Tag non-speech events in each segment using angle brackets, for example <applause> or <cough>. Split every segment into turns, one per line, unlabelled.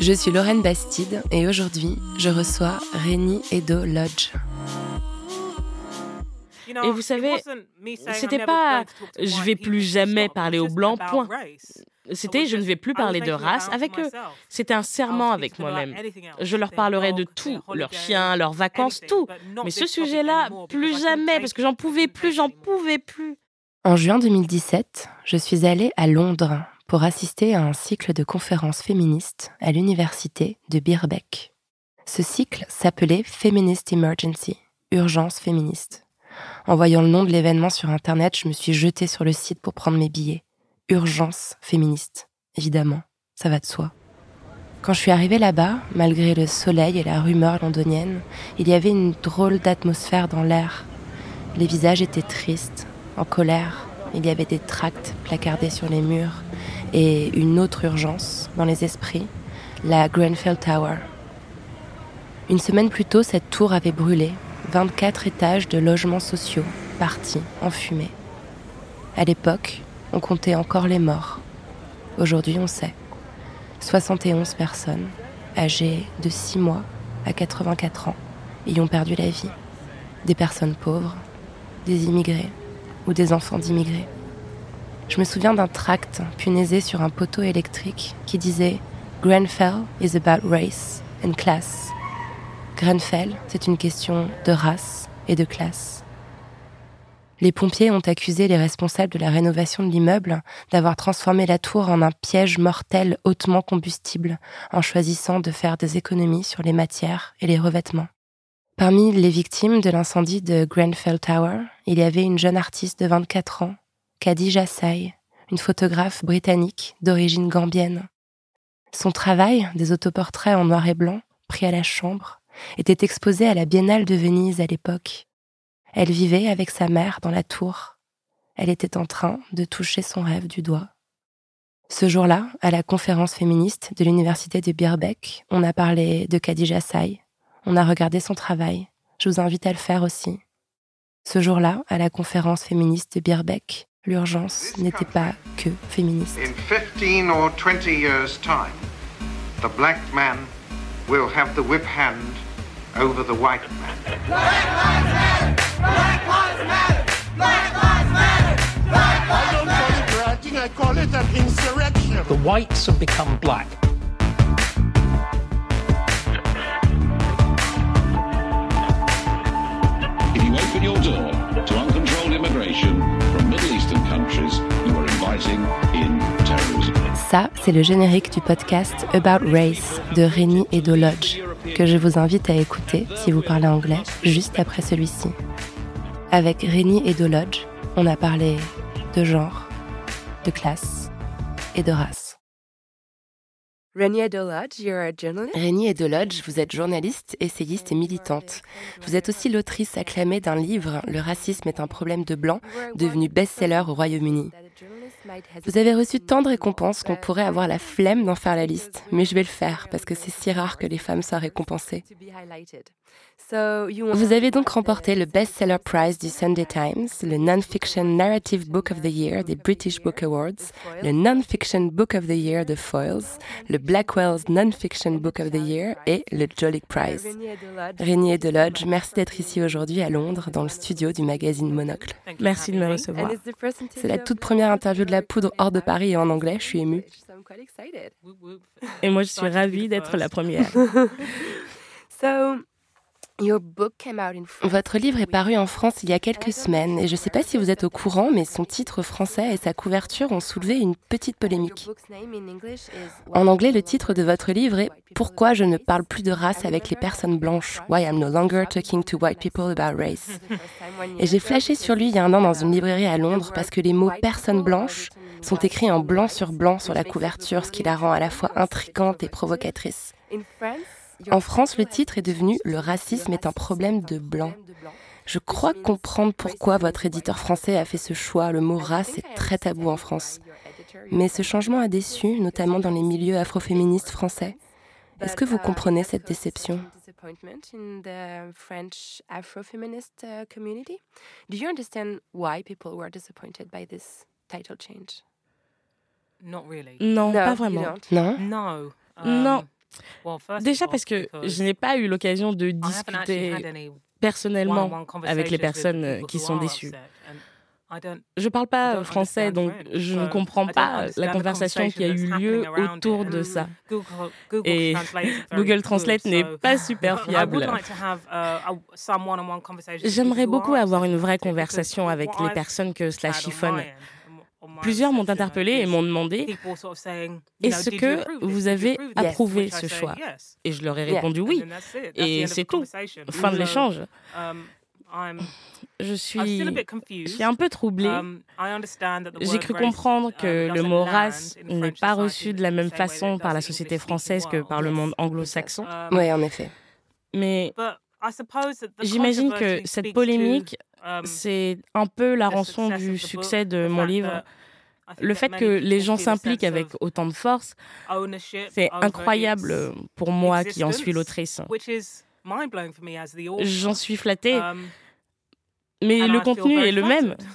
Je suis Lorraine Bastide et aujourd'hui, je reçois Rémi Edo Lodge.
Et vous savez, c'était pas je vais plus jamais parler aux blancs, point. C'était je ne vais plus parler de race avec eux. C'était un serment avec moi-même. Je leur parlerai de tout, leurs chiens, leurs vacances, tout. Mais ce sujet-là, plus jamais, parce que j'en pouvais plus, j'en pouvais plus.
En juin 2017, je suis allée à Londres pour assister à un cycle de conférences féministes à l'université de Birkbeck. Ce cycle s'appelait Feminist Emergency, urgence féministe. En voyant le nom de l'événement sur Internet, je me suis jetée sur le site pour prendre mes billets. Urgence féministe, évidemment, ça va de soi. Quand je suis arrivée là-bas, malgré le soleil et la rumeur londonienne, il y avait une drôle d'atmosphère dans l'air. Les visages étaient tristes, en colère. Il y avait des tracts placardés sur les murs et une autre urgence dans les esprits, la Grenfell Tower. Une semaine plus tôt, cette tour avait brûlé, 24 étages de logements sociaux partis en fumée. À l'époque, on comptait encore les morts. Aujourd'hui, on sait. 71 personnes, âgées de 6 mois à 84 ans, y ont perdu la vie. Des personnes pauvres, des immigrés ou des enfants d'immigrés. Je me souviens d'un tract punaisé sur un poteau électrique qui disait Grenfell is about race and class. Grenfell, c'est une question de race et de classe. Les pompiers ont accusé les responsables de la rénovation de l'immeuble d'avoir transformé la tour en un piège mortel hautement combustible en choisissant de faire des économies sur les matières et les revêtements. Parmi les victimes de l'incendie de Grenfell Tower, il y avait une jeune artiste de 24 ans, Khadija Say, une photographe britannique d'origine gambienne. Son travail, des autoportraits en noir et blanc, pris à la chambre, était exposé à la Biennale de Venise à l'époque. Elle vivait avec sa mère dans la tour. Elle était en train de toucher son rêve du doigt. Ce jour-là, à la conférence féministe de l'université de Birkbeck, on a parlé de Khadija Say, on a regardé son travail. Je vous invite à le faire aussi. Ce jour-là, à la conférence féministe de Birkbeck, l'urgence n'était pas que féministe.
In 15 or 20 years' time, the black man will have the whip hand over the white man. Black lives matter. Black lives matter. Black lives matter. Black
lives matter.
I call it an insurrection.
The whites have become black.
If you open your door to uncontrolled immigration
Ça, c'est le générique du podcast About Race de Rémi et Lodge, que je vous invite à écouter si vous parlez anglais, juste après celui-ci. Avec Rémi et Lodge, on a parlé de genre, de classe et de race. Rémi Edolodge, you're a journalist? Vous êtes journaliste, essayiste et militante. Vous êtes aussi l'autrice acclamée d'un livre, Le racisme est un problème de blanc, devenu best-seller au Royaume-Uni. Vous avez reçu tant de récompenses qu'on pourrait avoir la flemme d'en faire la liste, mais je vais le faire parce que c'est si rare que les femmes soient récompensées. Vous avez donc remporté le Best Seller Prize du Sunday Times, le Non-Fiction Narrative Book of the Year des British Book Awards, le Non-Fiction Book of the Year de Foyles, le Blackwell's Non-Fiction Book of the Year et le Jolick Prize. Régnier de Lodge, merci d'être ici aujourd'hui à Londres dans le studio du magazine Monocle.
Merci de me recevoir.
C'est la toute première interview de la poudre hors de Paris et en anglais, je suis émue.
Et moi, je suis ravie d'être la première. <laughs>
Votre livre est paru en France il y a quelques semaines et je ne sais pas si vous êtes au courant, mais son titre français et sa couverture ont soulevé une petite polémique. En anglais, le titre de votre livre est Pourquoi je ne parle plus de race avec les personnes blanches? Why I'm no longer talking to white people about race. Et j'ai flashé sur lui il y a un an dans une librairie à Londres parce que les mots personnes blanches sont écrits en blanc sur blanc sur la couverture, ce qui la rend à la fois intrigante et provocatrice. En France, le titre est devenu Le racisme est un problème de blanc. Je crois comprendre pourquoi votre éditeur français a fait ce choix. Le mot race est très tabou en France. Mais ce changement a déçu, notamment dans les milieux afroféministes français. Est-ce que vous comprenez cette déception?
Non, pas vraiment.
Non?
Non. Déjà parce que je n'ai pas eu l'occasion de discuter personnellement avec les personnes qui sont déçues. Je ne parle pas français, donc je ne comprends pas la conversation qui a eu lieu autour de ça. Et <laughs> Google Translate n'est pas <laughs> super fiable. J'aimerais beaucoup avoir une vraie conversation avec les personnes que cela chiffonne. Plusieurs m'ont interpellé et m'ont demandé Est-ce que vous avez approuvé ce choix? Et je leur ai répondu oui. Et c'est tout. Fin de l'échange.
Um,
je suis, je suis un peu troublée. Um, J'ai cru comprendre
um,
que le mot race n'est pas reçu de la même façon par la société française que par le monde anglo-saxon.
Oui, en effet.
Mais j'imagine que cette polémique c'est un peu la rançon du succès de mon livre. Le fait que les gens s'impliquent avec autant de force, c'est incroyable pour moi qui en suis l'autrice. J'en suis flattée. Um, mais le contenu est le même. <laughs>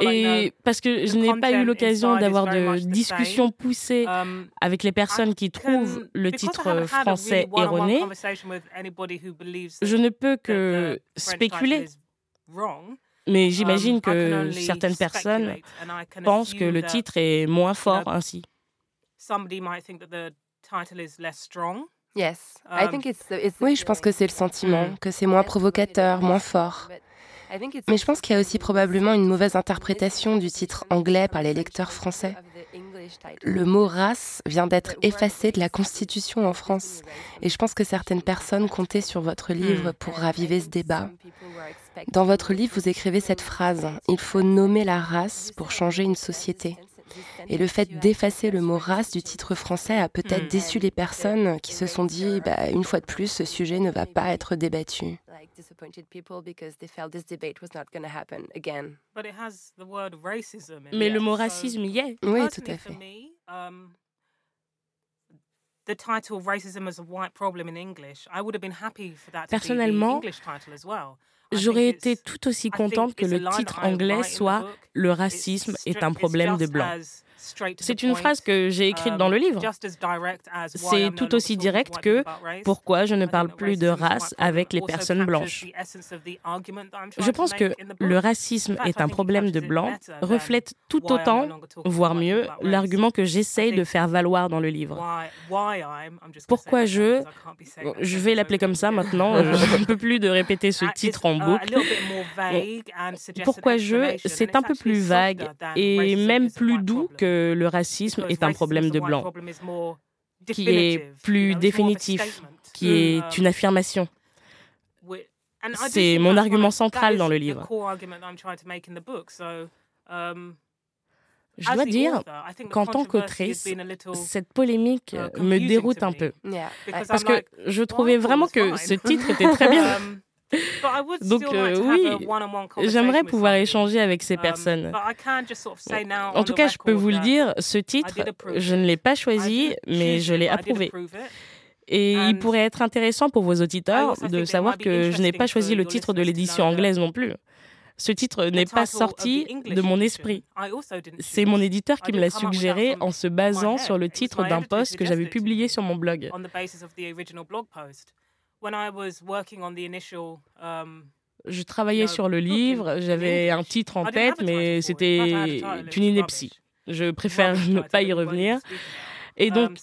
Et parce que je n'ai pas eu l'occasion d'avoir de discussions poussées um, avec les personnes qui trouvent le titre français erroné, je ne peux que spéculer. Mais um, j'imagine que certaines personnes pensent que le titre est moins fort ainsi.
Oui, je pense que c'est le sentiment, mm. que c'est moins provocateur, moins fort. Mais je pense qu'il y a aussi probablement une mauvaise interprétation du titre anglais par les lecteurs français. Le mot race vient d'être effacé de la Constitution en France. Et je pense que certaines personnes comptaient sur votre livre pour raviver ce débat. Dans votre livre, vous écrivez cette phrase Il faut nommer la race pour changer une société. Et le fait d'effacer le mot race du titre français a peut-être hmm. déçu les personnes qui se sont dit, bah, une fois de plus, ce sujet ne va pas être débattu.
Mais le mot racisme y est.
Oui, tout à fait.
Personnellement, J'aurais été tout aussi contente que le titre anglais soit Le racisme est un problème de blanc. C'est une phrase que j'ai écrite dans le um, livre. C'est tout aussi direct que pourquoi je ne parle plus de race avec les personnes blanches. Je pense que le racisme est un problème de blanc reflète tout autant, voire mieux, l'argument que j'essaye de faire valoir dans le livre. Pourquoi je... Je vais l'appeler comme ça maintenant, <laughs> je ne peux plus de répéter ce titre en boucle. Pourquoi je... C'est un peu plus vague et même plus doux que le racisme est un problème de blanc, qui est plus définitif, qui est une affirmation. C'est mon argument central dans le livre. Je dois dire qu'en tant qu'autrice, cette polémique me déroute un peu. Parce que je trouvais vraiment que ce titre était <laughs> très bien. Donc euh, oui, j'aimerais pouvoir échanger avec ces um, personnes. En tout cas, je peux vous le dire, ce titre, je ne l'ai pas choisi, mais je l'ai approuvé. Et il pourrait être intéressant pour vos auditeurs de savoir que je n'ai pas choisi le titre de l'édition anglaise non plus. Ce titre n'est pas sorti de mon esprit. C'est mon éditeur qui me l'a suggéré en se basant sur le titre d'un post que j'avais publié sur mon blog. Um, je travaillais sur le livre, j'avais un titre en tête, mais c'était une ineptie. Je préfère ne pas y revenir. Et um, donc,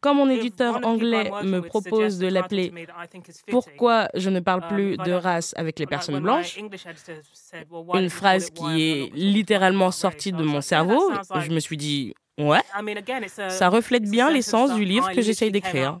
Quand mon éditeur anglais me propose de l'appeler Pourquoi je ne parle plus de race avec les personnes blanches, une phrase qui est littéralement sortie de mon cerveau, je me suis dit Ouais, ça reflète bien l'essence du livre que j'essaye d'écrire.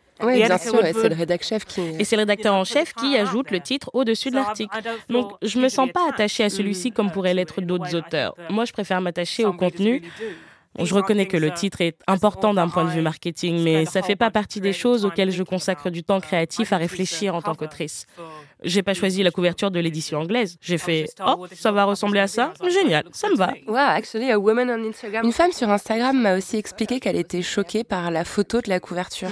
Oui, bien sûr, et c'est le rédacteur chef qui...
Et c'est le rédacteur en chef qui ajoute le titre au-dessus de l'article. Donc, je ne me sens pas attachée à celui-ci comme pourraient l'être d'autres auteurs. Moi, je préfère m'attacher au contenu je reconnais que le titre est important d'un point de vue marketing, mais ça ne fait pas partie des choses auxquelles je consacre du temps créatif à réfléchir en tant qu'autrice. J'ai pas choisi la couverture de l'édition anglaise. J'ai fait Oh, ça va ressembler à ça Génial, ça me va.
Une femme sur Instagram m'a aussi expliqué qu'elle était choquée par la photo de la couverture.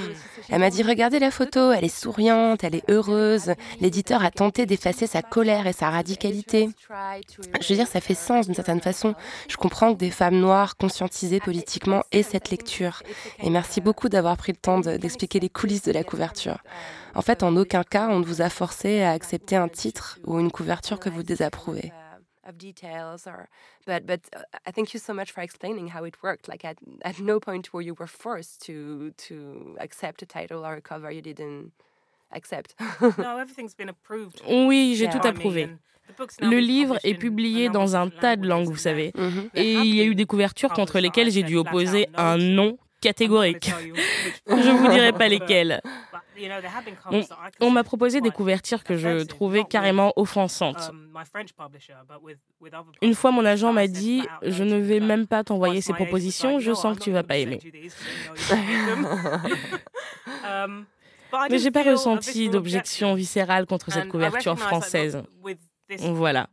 Elle m'a dit Regardez la photo, elle est souriante, elle est heureuse. L'éditeur a tenté d'effacer sa colère et sa radicalité. Je veux dire, ça fait sens d'une certaine façon. Je comprends que des femmes noires conscientisées politiquement aient cette lecture. Et merci beaucoup d'avoir pris le temps d'expliquer les coulisses de la couverture. En fait, en aucun cas, on ne vous a forcé à accepter un titre ou une couverture que vous désapprouvez. of details or but but I thank you so much for explaining how it worked like at, at no point were you were forced to to accept a title or a cover you didn't accept <laughs>
no everything's been approved oui j'ai tout approuvé le livre est publié dans un tas de langues, vous savez. Et il y a eu des couvertures contre lesquelles j'ai dû opposer un non catégorique. <laughs> Je ne vous dirai pas lesquelles. On, m'a proposé des couvertures que je trouvais carrément offensantes. Um, Une fois, mon agent m'a dit Je ne vais même pas t'envoyer ces propositions, je sens que tu vas pas aimer. <laughs> Um, Mais j'ai pas ressenti d'objection viscérale contre cette couverture française. Voilà.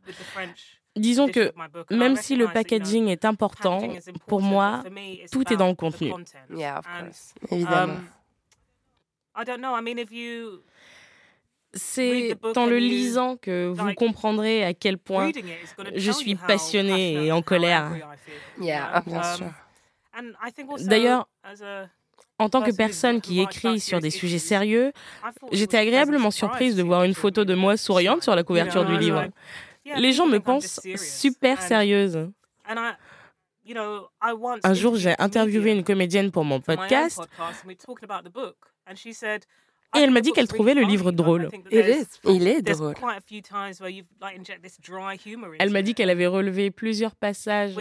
Disons que même si le packaging est important, pour moi, tout est dans le contenu.
Évidemment. Um,
c'est en le lisant que vous comprendrez à quel point je suis passionnée et en colère.
bien sûr.
D'ailleurs, en tant que personne qui écrit sur des sujets sérieux, j'étais agréablement surprise de voir une photo de moi souriante sur la couverture du livre. Les gens me pensent super sérieuse. Un jour, j'ai interviewé une comédienne pour mon podcast et elle m'a dit qu'elle trouvait le livre drôle.
Il est drôle.
Elle m'a dit qu'elle avait relevé plusieurs passages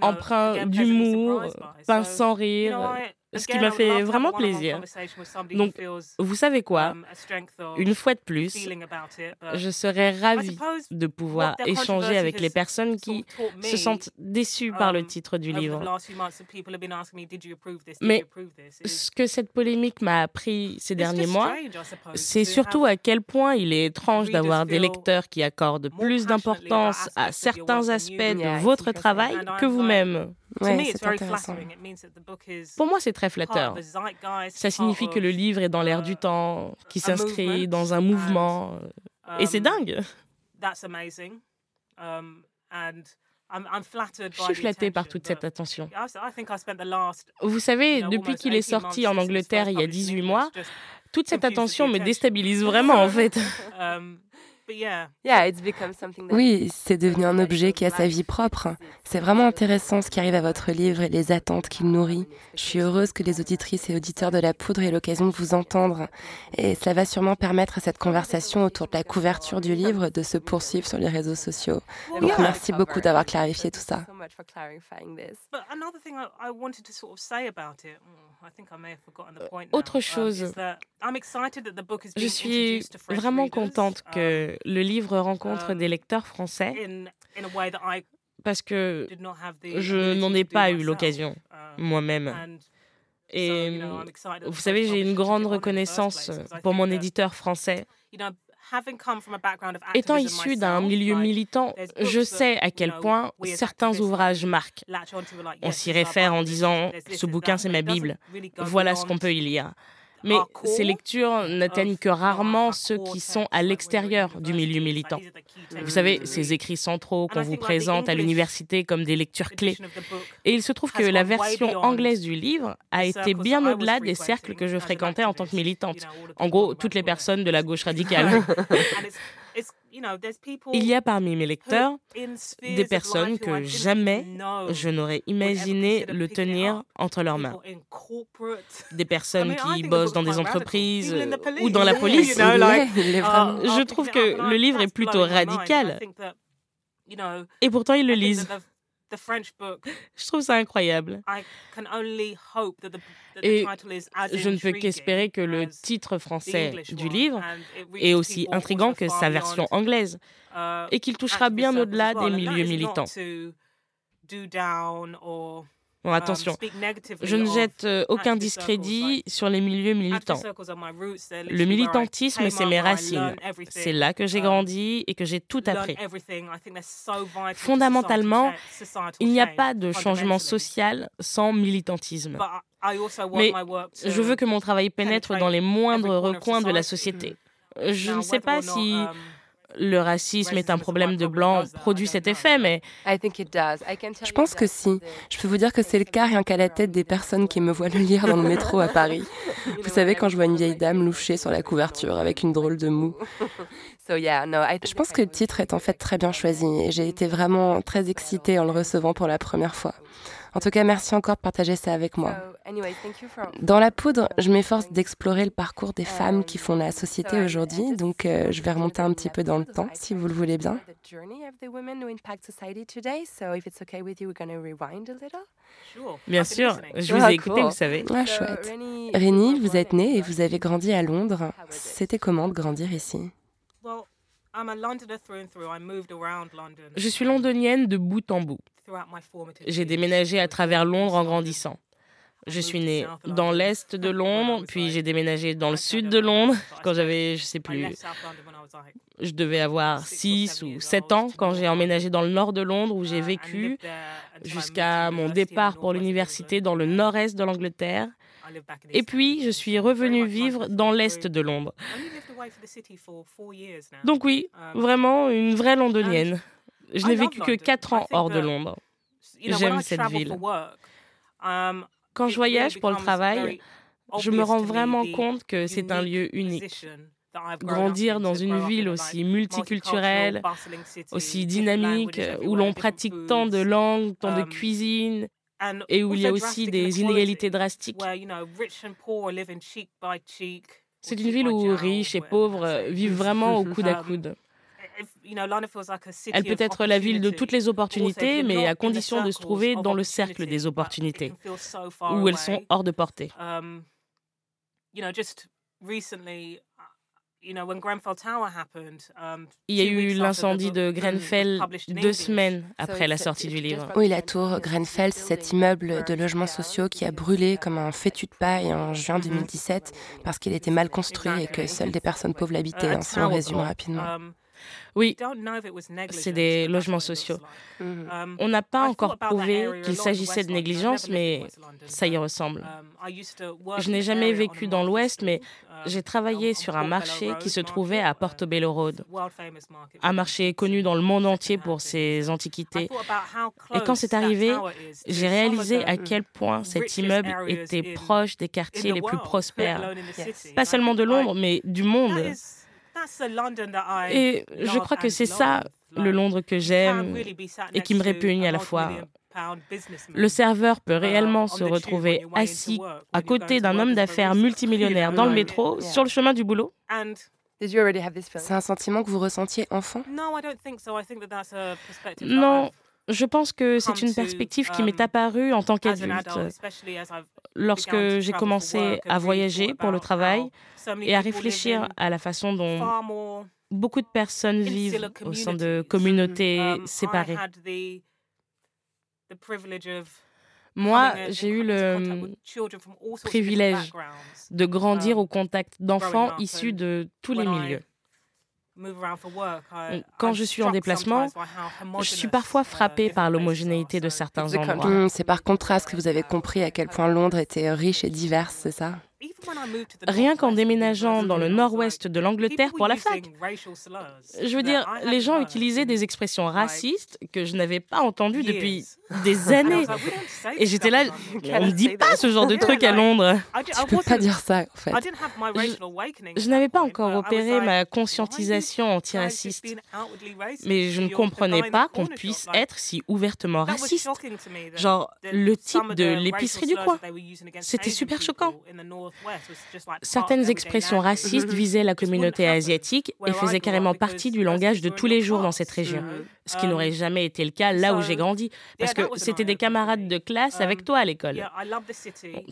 empreints d'humour, pince sans rire, ce qui m'a fait vraiment plaisir. Donc, vous savez quoi? um, Une fois de plus, je serais ravie de pouvoir échanger avec les personnes qui se sentent déçues par le um, titre du livre. Mais ce que cette polémique m'a appris ces derniers mois, c'est surtout à quel point il est étrange d'avoir des lecteurs qui accordent plus d'importance à certains aspects de votre travail que vous-même. Pour moi, c'est très flatteur. Ça signifie que le livre est dans l'air du temps, qui s'inscrit dans un mouvement. Et c'est um, dingue. Um, Je suis flattée par toute cette attention. Vous savez, depuis qu'il est sorti en Angleterre il y a 18 mois, toute cette attention me déstabilise vraiment en fait. <laughs> Um,
oui, c'est devenu un objet qui a sa vie propre. C'est vraiment intéressant ce qui arrive à votre livre et les attentes qu'il nourrit. Je suis heureuse que les auditrices et auditeurs de la poudre aient l'occasion de vous entendre. Et cela va sûrement permettre à cette conversation autour de la couverture du livre de se poursuivre sur les réseaux sociaux. Donc merci beaucoup d'avoir clarifié tout ça.
Autre chose, je suis vraiment contente que le livre rencontre des um, lecteurs français parce que je n'en ai pas eu l'occasion um, moi-même. Et vous savez, j'ai une grande reconnaissance pour mon éditeur français. Étant issu d'un milieu militant, je sais à quel point certains ouvrages marquent. On s'y réfère en disant ⁇ ce bouquin c'est ma Bible, voilà ce qu'on peut y lire ⁇ Mais ces lectures n'atteignent que rarement ceux qui sont à l'extérieur du milieu militant. Vous savez, ces écrits centraux qu'on vous présente à l'université comme des lectures clés. Et il se trouve que la version anglaise du livre a été bien au-delà des cercles que je fréquentais en tant que militante. En gros, toutes les personnes de la gauche <laughs> radicale. Il y a parmi mes lecteurs des personnes que jamais je n'aurais imaginé le tenir entre leurs mains. Des <laughs> personnes qui bossent dans des entreprises ou dans la <laughs> police. <laughs> Je trouve que le livre est plutôt radical. Et pourtant, ils le lisent. Je trouve ça incroyable. Et je ne peux qu'espérer que le titre français du livre est aussi intrigant que sa version anglaise
uh,
et qu'il touchera bien au-delà des milieux militants. Bon, attention, je ne jette euh, aucun discrédit sur les milieux militants. Le militantisme, c'est mes racines. C'est là que j'ai grandi et que j'ai tout appris. Fondamentalement, il n'y a pas de changement social sans militantisme. Mais je veux que mon travail pénètre dans les moindres recoins de la société. Je ne sais pas si
um,
le racisme est un problème de blanc produit cet effet, mais...
Je pense que si. Je peux vous dire que c'est le cas rien qu'à la tête des personnes qui me voient le lire dans le métro à Paris. <laughs> Vous savez, quand je vois une vieille dame louchée sur la couverture avec une drôle de moue. <laughs> Je pense que le titre est en fait très bien choisi et j'ai été vraiment très excitée en le recevant pour la première fois. En tout cas, merci encore de partager ça avec moi. Dans la poudre, je m'efforce d'explorer le parcours des femmes qui font la société aujourd'hui, donc euh, je vais remonter un petit peu dans le temps, si vous le voulez bien.
Bien sûr, je vous ai écouté, vous savez.
Ah, chouette. Rénie, vous êtes née et vous avez grandi à Londres. C'était comment de grandir ici?
Je suis londonienne de bout en bout. J'ai déménagé à travers Londres en grandissant. Je suis née dans l'est de <laughs> Londres, puis j'ai déménagé dans le sud de Londres quand j'avais, je sais plus, je devais avoir 6 ou 7 ans quand j'ai emménagé dans le nord de Londres où j'ai vécu jusqu'à mon départ pour l'université dans le nord-est de l'Angleterre. Et puis, je suis revenue vivre dans l'est de Londres. Donc oui, vraiment une vraie londonienne. Je n'ai vécu que 4 ans hors de Londres. J'aime cette ville. Quand je voyage pour le travail, je me rends vraiment compte que c'est un lieu unique. Grandir dans une ville aussi multiculturelle, aussi dynamique, où l'on pratique tant de langues, tant de cuisine, et où il y a aussi des inégalités drastiques. C'est une ville où riches et pauvres vivent vraiment au coude à coude. Elle peut être la ville de toutes les opportunités, mais à condition de se trouver dans le cercle des opportunités, où elles sont hors de portée. Il y a eu l'incendie de Grenfell deux semaines après la sortie du livre.
Oui, la tour Grenfell, c'est cet immeuble de logements sociaux qui a brûlé comme un fétu de paille en juin 2017 parce qu'il était mal construit et que seules des personnes pauvres l'habitaient, uh, si on résume rapidement.
Um, oui, c'est des logements sociaux.
Mhm.
Um, On n'a pas encore prouvé qu'il s'agissait de négligence, mais ça y ressemble.
Um,
Je n'ai jamais vécu dans l'Ouest, mais j'ai travaillé sur un marché qui se trouvait à Portobello Road, un marché connu dans le monde entier pour ses antiquités. Et quand c'est arrivé, j'ai réalisé à quel point cet immeuble était proche des quartiers les plus prospères, pas seulement de Londres, mais du monde. Et je crois que c'est ça le Londres que j'aime et qui me répugne à la fois. Le serveur peut réellement se retrouver assis à côté d'un homme d'affaires multimillionnaire dans le métro, sur le chemin du boulot.
C'est un sentiment que vous ressentiez enfant?
Non, je pense que c'est une perspective qui m'est um, apparue en tant qu'adulte, lorsque j'ai commencé à voyager pour le travail et à réfléchir à la façon dont beaucoup de personnes vivent au sein de communautés
um,
séparées. Moi, j'ai eu le privilège de grandir
um,
au contact d'enfants issus de tous les milieux. Quand je suis en déplacement, je suis parfois frappée par l'homogénéité de certains endroits.
Hmm, c'est par contraste que vous avez compris à quel point Londres était riche et diverse, c'est ça?
Rien qu'en déménageant dans le nord-ouest de l'Angleterre pour la fac. Je veux dire, les gens utilisaient des expressions racistes que je n'avais pas entendues depuis des <laughs> années. Et j'étais là, on ne dit pas ce genre de truc à Londres.
Tu peux pas dire ça, en fait.
Je, je n'avais pas encore opéré ma conscientisation antiraciste? Mais je ne comprenais pas qu'on puisse être si ouvertement raciste. Genre, le type de l'épicerie du coin. C'était super choquant. Certaines expressions racistes <laughs> visaient la communauté asiatique et faisaient carrément partie du langage de tous les jours dans cette région. Ce qui n'aurait jamais été le cas là où j'ai grandi, parce que c'était des camarades de classe avec toi à l'école.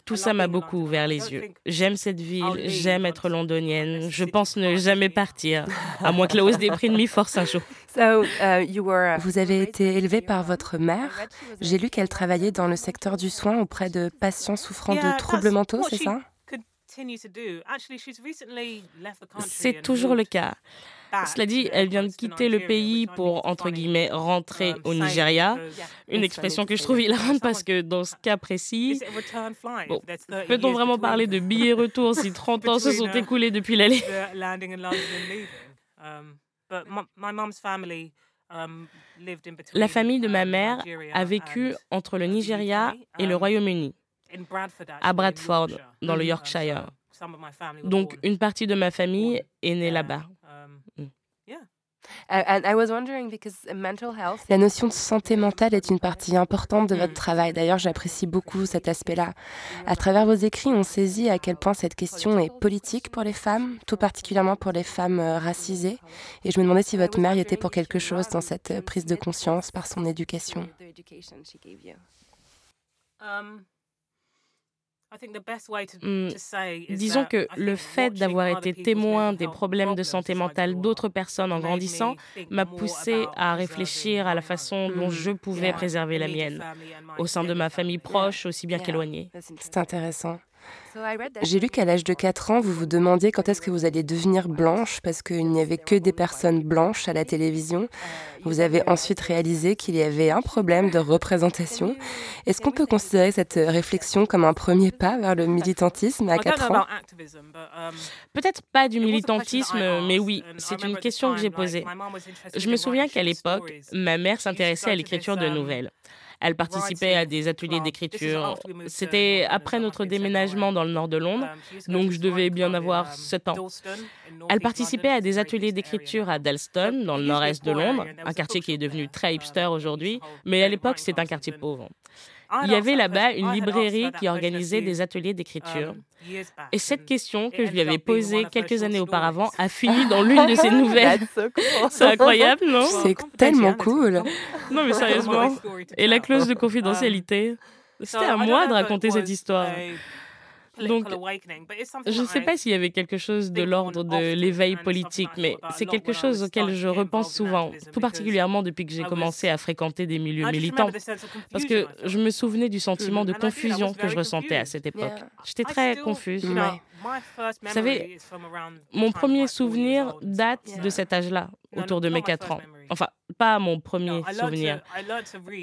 Tout ça m'a beaucoup ouvert les yeux. J'aime cette ville, j'aime être londonienne, je pense ne jamais partir, à moins que la hausse des prix ne m'y force un jour. <laughs>
Uh, Vous avez été élevé par votre mère. J'ai lu qu'elle travaillait dans le secteur du soin auprès de patients souffrant de troubles mentaux, c'est ça?
C'est toujours le cas. Cela dit, elle vient de quitter le pays pour, entre guillemets, rentrer um, au Nigeria. Une expression que je trouve hilarante parce que dans ce cas <laughs> précis, peut-on vraiment parler de billets <laughs> retour si 30 ans se sont uh, écoulés depuis l'aller? um, um, La famille de ma mère a vécu entre le Nigeria et le Royaume-Uni à Bradford, dans le Yorkshire. Donc, une partie de ma famille est née là-bas.
La notion de santé mentale est une partie importante de votre mm. travail. D'ailleurs, j'apprécie beaucoup cet aspect-là. À travers vos écrits, on saisit à quel point cette question est politique pour les femmes, tout particulièrement pour les femmes euh, racisées. Et je me demandais si votre mère y était pour quelque chose dans cette euh, prise de conscience par son éducation.
Hmm. Disons que le fait d'avoir été témoin des problèmes de santé mentale d'autres personnes en grandissant m'a poussé à réfléchir à la façon dont je pouvais préserver la mienne, au sein de ma famille proche aussi bien qu'éloignée.
C'est intéressant. J'ai lu qu'à l'âge de 4 ans, vous vous demandiez quand est-ce que vous alliez devenir blanche parce qu'il n'y avait que des personnes blanches à la télévision. Vous avez ensuite réalisé qu'il y avait un problème de représentation. Est-ce qu'on peut considérer cette réflexion comme un premier pas vers le militantisme à 4 ans?
Peut-être pas du militantisme, mais oui, c'est une question que j'ai posée. Je me souviens qu'à l'époque, ma mère s'intéressait à l'écriture de nouvelles. Elle participait à des ateliers d'écriture. C'était après notre déménagement dans le nord de Londres, donc je devais bien avoir 7 ans. Elle participait à des ateliers d'écriture à Dalston, dans le nord-est de Londres, un quartier qui est devenu très hipster aujourd'hui, mais à l'époque c'était un quartier pauvre. Il y avait là-bas une librairie qui organisait des ateliers d'écriture. Et cette question que je lui avais posée quelques années auparavant a fini dans l'une de <laughs> ses nouvelles. C'est incroyable, non? <laughs>
C'est tellement cool.
Non, mais sérieusement. Et la clause de confidentialité C'était à moi de raconter cette histoire. Donc, je ne sais pas s'il y avait quelque chose de l'ordre de l'éveil politique, mais c'est quelque chose auquel je repense souvent, tout particulièrement depuis que j'ai commencé à fréquenter des milieux militants, parce que je me souvenais du sentiment de confusion que je ressentais à cette époque. J'étais très confuse. Vous savez, mon premier souvenir date de cet âge-là, autour de mes 4 ans. Enfin, pas mon premier souvenir.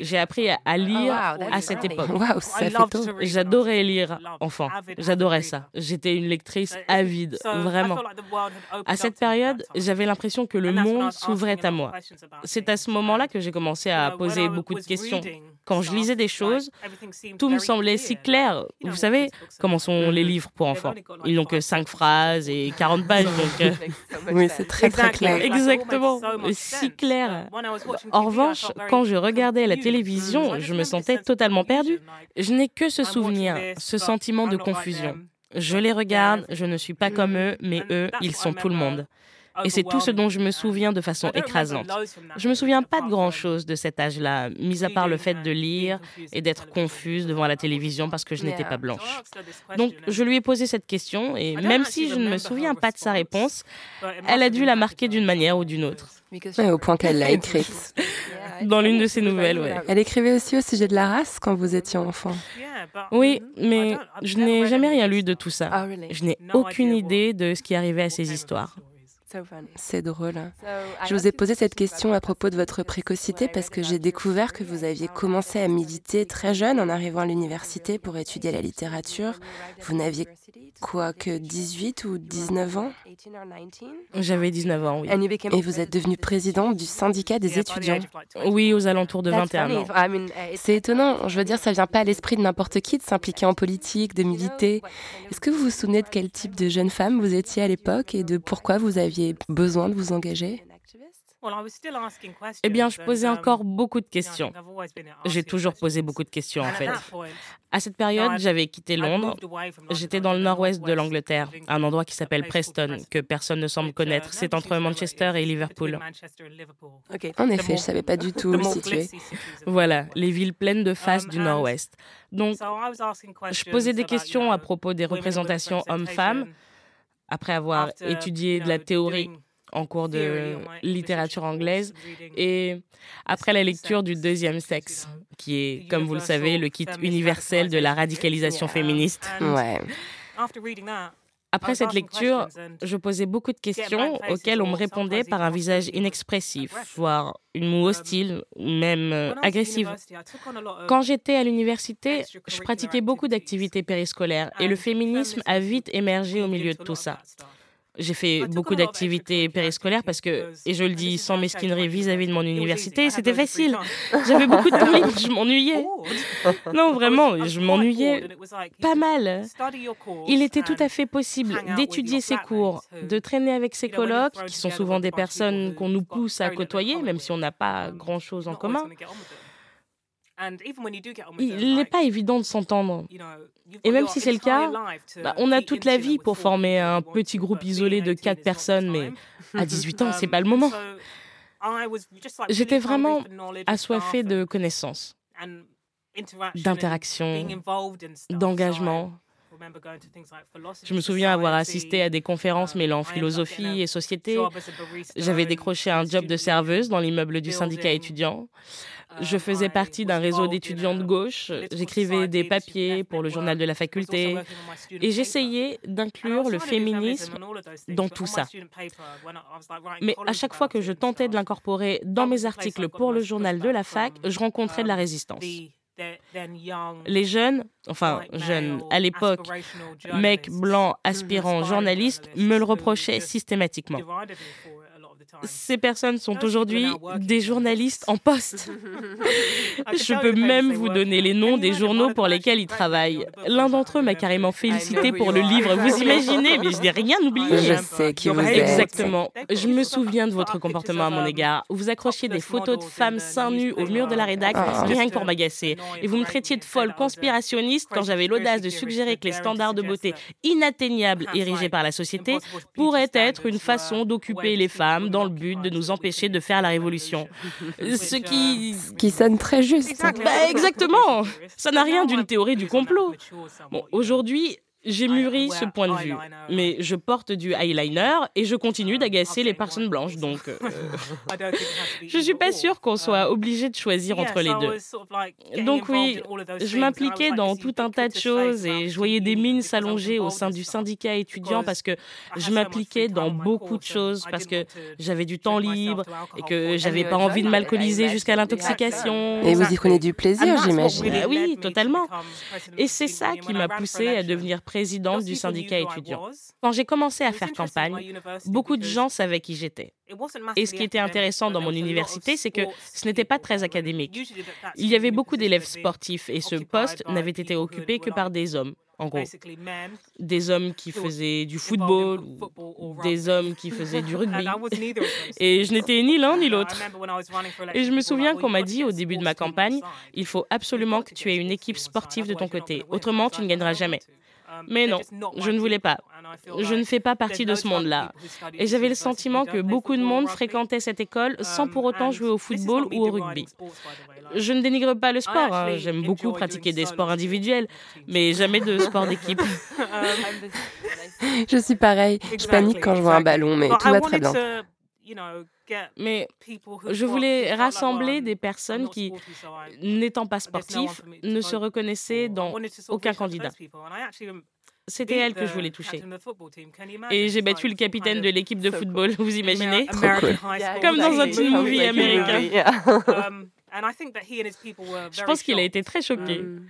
J'ai appris à, oh, lire à cette époque. J'adorais lire enfant. J'adorais ça. J'étais une lectrice avide, vraiment. À cette période, j'avais l'impression que le monde s'ouvrait à moi. C'est à ce moment-là que j'ai commencé à poser beaucoup de questions. Quand je lisais des choses, tout me semblait si clair. Vous savez comment sont les livres pour enfants Ils n'ont que cinq phrases et 40 <laughs> pages. Donc, euh, <laughs>
Oui, c'est très très clair.
Exactement. Si clair. En revanche, quand je regardais la télévision, je me sentais totalement perdue. Je n'ai que ce souvenir, ce sentiment de confusion. Je les regarde, je ne suis pas comme eux, mais eux, ils sont tout le monde. Et c'est tout ce dont je me souviens de façon écrasante. Je me souviens pas de grand-chose de cet âge-là, mis à part le fait de lire et d'être confuse devant la télévision parce que je n'étais pas blanche. Donc je lui ai posé cette question et même si je ne me souviens pas de sa réponse, elle a dû la marquer d'une manière ou d'une autre.
au point qu'elle l'a écrite.
Dans l'une de ses nouvelles, oui.
Elle écrivait aussi au sujet de la race quand vous étiez enfant.
Oui, mais je n'ai jamais rien lu de tout ça. Je n'ai aucune idée de ce qui arrivait à ces histoires.
C'est drôle. Je vous ai posé cette question à propos de votre précocité parce que j'ai découvert que vous aviez commencé à méditer très jeune en arrivant à l'université pour étudier la littérature. Vous n'aviez quoi que 18 ou 19 ans?
J'avais 19 ans, oui.
Et vous êtes devenu président du syndicat des étudiants
Oui, aux alentours de 21 ans.
C'est étonnant. Je veux dire, ça vient pas à l'esprit de n'importe qui de s'impliquer en politique, de militer. Est-ce que vous vous souvenez de quel type de jeune femme vous étiez à l'époque et de pourquoi vous aviez besoin de vous engager?
Eh bien, je posais encore beaucoup de questions. J'ai toujours posé beaucoup de questions, en fait. À cette période, j'avais quitté Londres. J'étais dans le nord-ouest de l'Angleterre, un endroit qui s'appelle Preston, que personne ne semble connaître. C'est entre Manchester et Liverpool.
En effet, je ne savais pas du <laughs> tout où situer.
Voilà, les villes pleines de faces du nord-ouest. Donc, je posais des questions à propos des représentations hommes-femmes. Après avoir étudié de la théorie en cours de littérature anglaise et après la lecture du deuxième sexe, qui est, comme vous le savez, le kit universel de la radicalisation féministe.
Ouais.
Après cette lecture, je posais beaucoup de questions auxquelles on me répondait par un visage inexpressif, voire une moue hostile, même euh, agressive. Quand j'étais à l'université, je pratiquais beaucoup d'activités périscolaires et le féminisme a vite émergé au milieu de tout ça. J'ai fait beaucoup d'activités périscolaires parce que, et je le dis sans mesquinerie vis-à-vis de mon université, c'était facile. <laughs> J'avais beaucoup de <laughs> temps libre, je m'ennuyais. <laughs> Non, vraiment, je m'ennuyais pas mal. Il était tout à fait possible d'étudier ses cours, de traîner avec ses colocs, qui sont souvent des personnes qu'on nous pousse à côtoyer, même si on n'a pas grand-chose en commun. Il n'est pas évident de s'entendre. Et même si c'est le cas, bah, on a toute la vie pour former un petit groupe isolé de quatre personnes, mais à 18 ans, c'est pas le moment. J'étais vraiment assoiffée de connaissances, d'interaction, d'engagement. Je me souviens avoir assisté à des conférences mêlant philosophie et société. J'avais décroché un job de serveuse dans l'immeuble du syndicat étudiant. Je faisais partie d'un réseau d'étudiants de gauche, j'écrivais des papiers pour le journal de la faculté et j'essayais d'inclure le féminisme dans tout ça. Mais à chaque fois que je tentais de l'incorporer dans mes articles pour le journal de la fac, je rencontrais de la résistance. Les jeunes, enfin jeunes à l'époque, mecs blancs aspirants journalistes, me le reprochaient systématiquement. Ces personnes sont aujourd'hui des journalistes en poste. <laughs> <laughs> Je peux même vous donner les noms des journaux pour lesquels ils travaillent. L'un d'entre eux m'a carrément félicité pour le livre. Vous imaginez, mais je n'ai rien oublié.
Je sais qui vous êtes.
Exactement. Je me souviens de votre comportement à mon égard. Vous accrochiez des photos de femmes seins nus au mur de la rédac, ah. rien que pour m'agacer. Et vous me traitiez de folle conspirationniste quand j'avais l'audace de suggérer que les standards de beauté inatteignables érigés par la société pourraient être une façon d'occuper les femmes dans le but de nous empêcher de faire la révolution. Ce qui...
Qui sonne très juste.
Bah, exactement. Ça n'a rien d'une théorie du complot. Bon, aujourd'hui, j'ai mûri ce point de vue, mais je porte du eyeliner et je continue d'agacer les personnes blanches, donc euh, <laughs> je suis pas sûre qu'on soit obligé de choisir entre les deux. Donc oui, je m'impliquais dans tout un tas de choses et je voyais des mines s'allonger au sein du syndicat étudiant parce que je m'impliquais dans beaucoup de choses, parce que j'avais du temps libre et que j'avais pas envie de m'alcooliser jusqu'à l'intoxication.
Et vous y prenez du plaisir, j'imagine.
Oui, totalement. Et c'est ça qui m'a poussé à devenir présidente du syndicat étudiant. Quand j'ai commencé à faire campagne, beaucoup de gens savaient qui j'étais. Et ce qui était intéressant dans mon université, c'est que ce n'était pas très académique. Il y avait beaucoup d'élèves sportifs et ce poste n'avait été occupé que par des hommes. En gros, des hommes qui faisaient du football, des hommes qui faisaient du rugby. Et je n'étais ni l'un ni l'autre. Et je me souviens qu'on m'a dit au début de ma campagne, il faut absolument que tu aies une équipe sportive de ton côté, autrement tu ne gagneras jamais. Mais non, je ne voulais pas. Je ne fais pas partie de ce monde-là. Et j'avais le sentiment que beaucoup de monde fréquentait cette école sans pour autant jouer au football ou au rugby. Je ne dénigre pas le sport, hein. j'aime beaucoup pratiquer des sports individuels, mais jamais de sport d'équipe. <laughs> <laughs>
je suis pareil, je panique quand je vois un ballon, mais tout va très bien.
Mais je voulais rassembler des personnes qui, n'étant pas sportifs, ne se reconnaissaient dans aucun candidat. c'était elle que je voulais toucher. Et j'ai battu le capitaine de l'équipe de football, vous imaginez? Comme dans un teen movie américain. Um, je pense qu'il a été très choqué. Mm.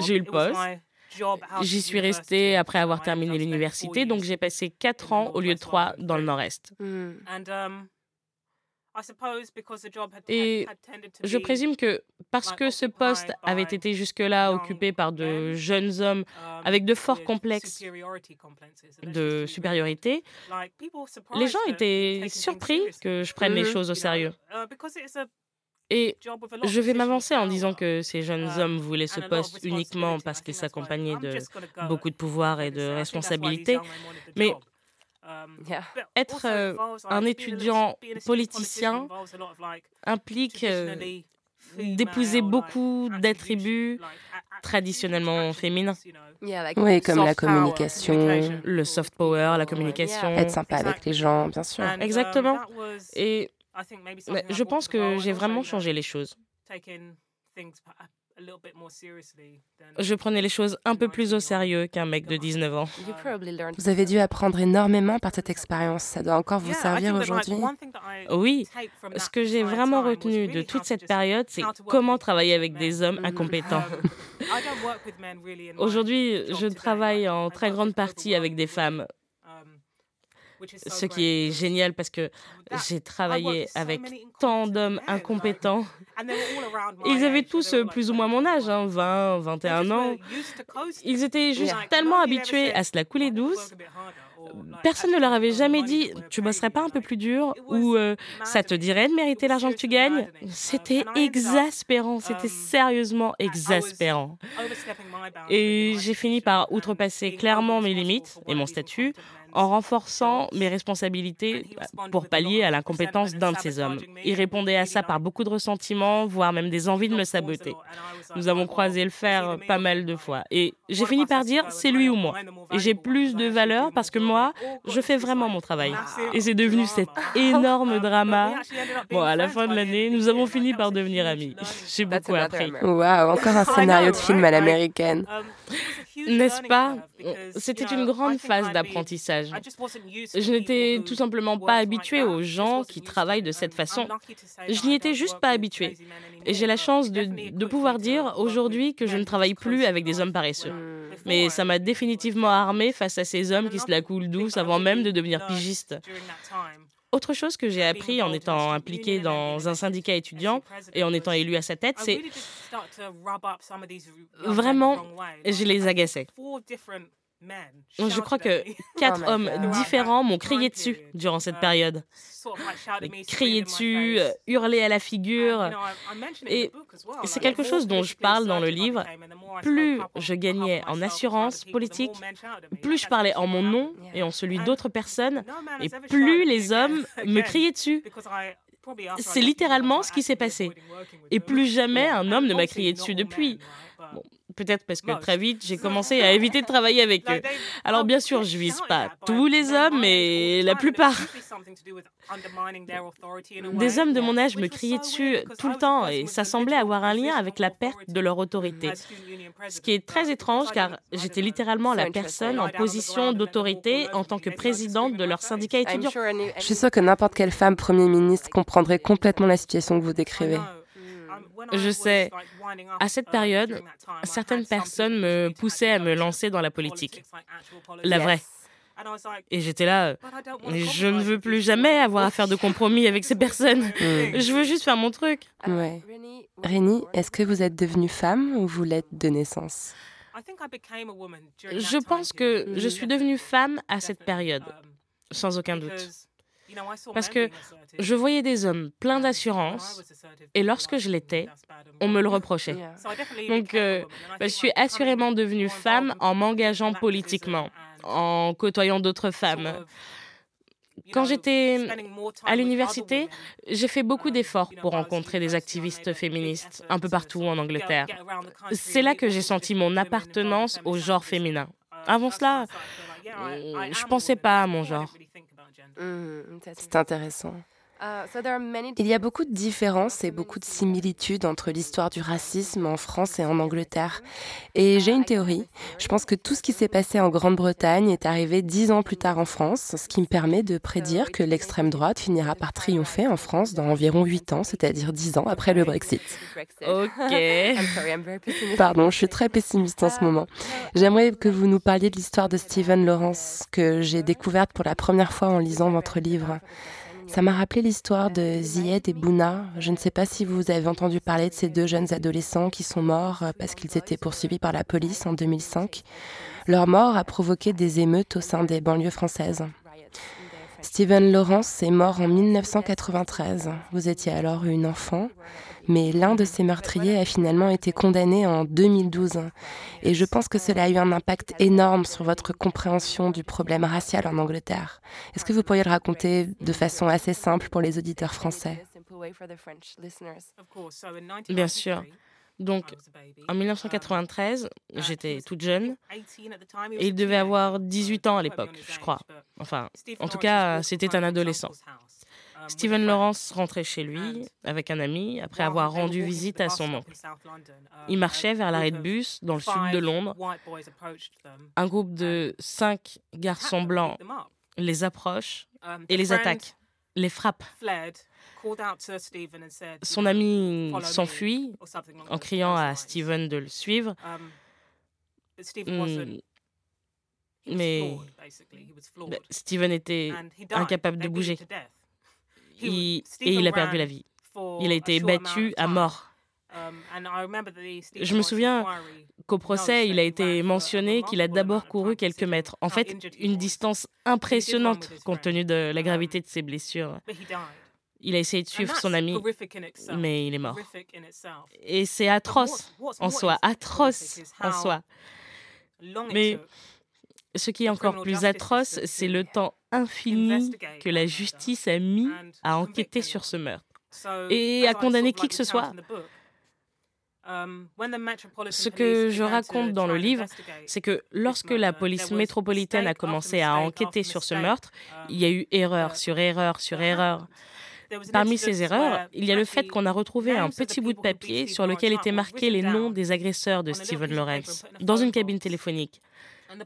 J'ai eu le poste. J'y suis restée après avoir terminé l'université, donc j'ai passé 4 ans au lieu de 3 dans le nord-est. Mm. Um, et je présume que parce que ce poste avait été jusque-là occupé par de jeunes hommes um, avec de forts complexes de supériorité, les gens étaient surpris que je prenne les choses au sérieux. Et je vais m'avancer en disant que ces jeunes um, hommes voulaient ce poste uniquement parce qu'il s'accompagnait de beaucoup de pouvoir et de responsabilités. Mais Um, Être euh, un étudiant politicien implique euh, d'épouser beaucoup d'attributs traditionnellement féminins.
Oui, comme la communication,
le soft power, la communication.
Être sympa avec les gens, bien sûr.
Um, Exactement. Et je pense que j'ai vraiment changé les choses. Je prenais les choses un peu plus au sérieux qu'un mec de 19 ans.
Vous avez dû apprendre énormément par cette expérience. Ça doit encore vous servir aujourd'hui
Oui. Ce que j'ai vraiment retenu de toute cette période, c'est comment travailler avec des hommes incompétents. <laughs> Aujourd'hui, je travaille en très grande partie avec des femmes ce qui est génial parce que j'ai travaillé avec tant d'hommes incompétents. Ils avaient tous plus ou moins mon âge, 20, 21 ans. Ils étaient juste tellement habitués à se la couler douce personne ne leur avait jamais dit tu bosserais pas un peu plus dur ou euh, ça te dirait de mériter l'argent que tu gagnes? C'était exaspérant, c'était sérieusement exaspérant. Et j'ai fini par outrepasser clairement mes limites et mon statut en renforçant mes responsabilités pour pallier à l'incompétence d'un de ces hommes. Il répondait à ça par beaucoup de ressentiments, voire même des envies de me saboter. Nous avons croisé le fer pas mal de fois. Et j'ai fini par dire, c'est lui ou moi. Et j'ai plus de valeur parce que moi, je fais vraiment mon travail. Et c'est devenu cet énorme drama. Bon, à la fin de l'année, nous avons fini par devenir amis. J'ai beaucoup appris.
Waouh, encore un <laughs> scénario de film à l'américaine.
N'est-ce pas? C'était une grande phase d'apprentissage. Je n'étais tout simplement pas habituée aux gens qui travaillent de cette façon. Je n'y étais juste pas habituée. Et j'ai la chance de, de pouvoir dire aujourd'hui que je ne travaille plus avec des hommes paresseux. Mais ça m'a définitivement armée face à ces hommes qui se la coulent douce avant même de devenir pigiste. Autre chose que j'ai appris en étant impliqué dans un syndicat étudiant et en étant élu à sa tête, c'est vraiment, je les agaçais. Je crois que <laughs> quatre oh hommes différents m'ont crié dessus durant cette période. Crié dessus, hurlé à la figure. Et c'est quelque chose dont je parle dans le livre. Plus je gagnais en assurance politique, plus je parlais en mon nom et en celui d'autres personnes, et plus les hommes me criaient dessus. C'est littéralement ce qui s'est passé. Et plus jamais un homme ne m'a crié dessus depuis. Peut-être parce que très vite, j'ai <laughs> commencé à éviter de travailler avec eux. Alors bien sûr, je vise pas tous les hommes, mais la plupart. Des hommes de mon âge me criaient dessus tout le temps et ça semblait avoir un lien avec la perte de leur autorité. Ce qui est très étrange car j'étais littéralement la personne en position d'autorité en tant que présidente de leur syndicat étudiant.
Je suis sûre que n'importe quelle femme Premier ministre comprendrait complètement la situation que vous décrivez.
Je sais, à cette période, certaines personnes me poussaient à me lancer dans la politique. La vraie. Et j'étais là, je ne veux plus jamais avoir à faire de compromis avec ces personnes. Mm. Je veux juste faire mon truc.
Ouais. Rénie, est-ce que vous êtes devenue femme ou vous l'êtes de naissance?
Je pense que je suis devenue femme à cette période, sans aucun doute. Parce que je voyais des hommes pleins d'assurance et lorsque je l'étais, on me le reprochait. Donc, euh, bah, je suis assurément devenue femme en m'engageant politiquement, en côtoyant d'autres femmes. Quand j'étais à l'université, j'ai fait beaucoup d'efforts pour rencontrer des activistes féministes un peu partout en Angleterre. C'est là que j'ai senti mon appartenance au genre féminin. Avant cela, je ne pensais pas à mon genre.
Mmh, c'est intéressant. Il y a beaucoup de différences et beaucoup de similitudes entre l'histoire du racisme en France et en Angleterre. Et j'ai une théorie. Je pense que tout ce qui s'est passé en Grande-Bretagne est arrivé dix ans plus tard en France, ce qui me permet de prédire que l'extrême droite finira par triompher en France dans environ huit ans, c'est-à-dire dix ans après le Brexit.
Ok. <laughs>
Pardon, je suis très pessimiste en ce moment. J'aimerais que vous nous parliez de l'histoire de Stephen Lawrence, que j'ai découverte pour la première fois en lisant votre livre. Ça m'a rappelé l'histoire de Zied et Bouna. Je ne sais pas si vous avez entendu parler de ces deux jeunes adolescents qui sont morts euh, parce qu'ils étaient poursuivis par la police en 2005. Leur mort a provoqué des émeutes au sein des banlieues françaises. Stephen Lawrence est mort en 1993. Vous étiez alors une enfant mais l'un de ces meurtriers a finalement été condamné en 2012. Et je pense que cela a eu un impact énorme sur votre compréhension du problème racial en Angleterre. Est-ce que vous pourriez le raconter de façon assez simple pour les auditeurs français?
Bien sûr. Donc, en 1993, j'étais toute jeune et il devait avoir 18 ans à l'époque, je crois. Enfin, en tout cas, c'était un adolescent. Stephen Lawrence rentrait chez lui avec un ami après avoir rendu visite à son oncle. Il marchait vers l'arrêt de bus dans le sud de Londres. Un groupe de cinq garçons blancs les approche et les attaque, les frappe. Son ami s'enfuit en criant à Stephen de le suivre. Mais Stephen était incapable de bouger et <laughs> il a perdu la vie. Il a été battu à mort. Um, Je me souviens qu'au procès, il a été mentionné qu'il a d'abord couru quelques mètres. En fait, une distance impressionnante compte tenu de la gravité de ses blessures. Il a essayé de suivre son ami, mais il est mort. Et c'est atroce en soi, atroce en soi. Mais ce qui est encore plus atroce, c'est le temps infini que la justice a mis à enquêter sur ce meurtre et à condamner qui que ce soit. Ce que je raconte dans le livre, c'est que lorsque la police métropolitaine a commencé à enquêter sur ce meurtre, il y a eu erreur sur erreur sur erreur. Parmi ces erreurs, il y a le fait qu'on a retrouvé un petit bout de papier sur lequel étaient marqués les noms des agresseurs de Stephen Lawrence dans une cabine téléphonique.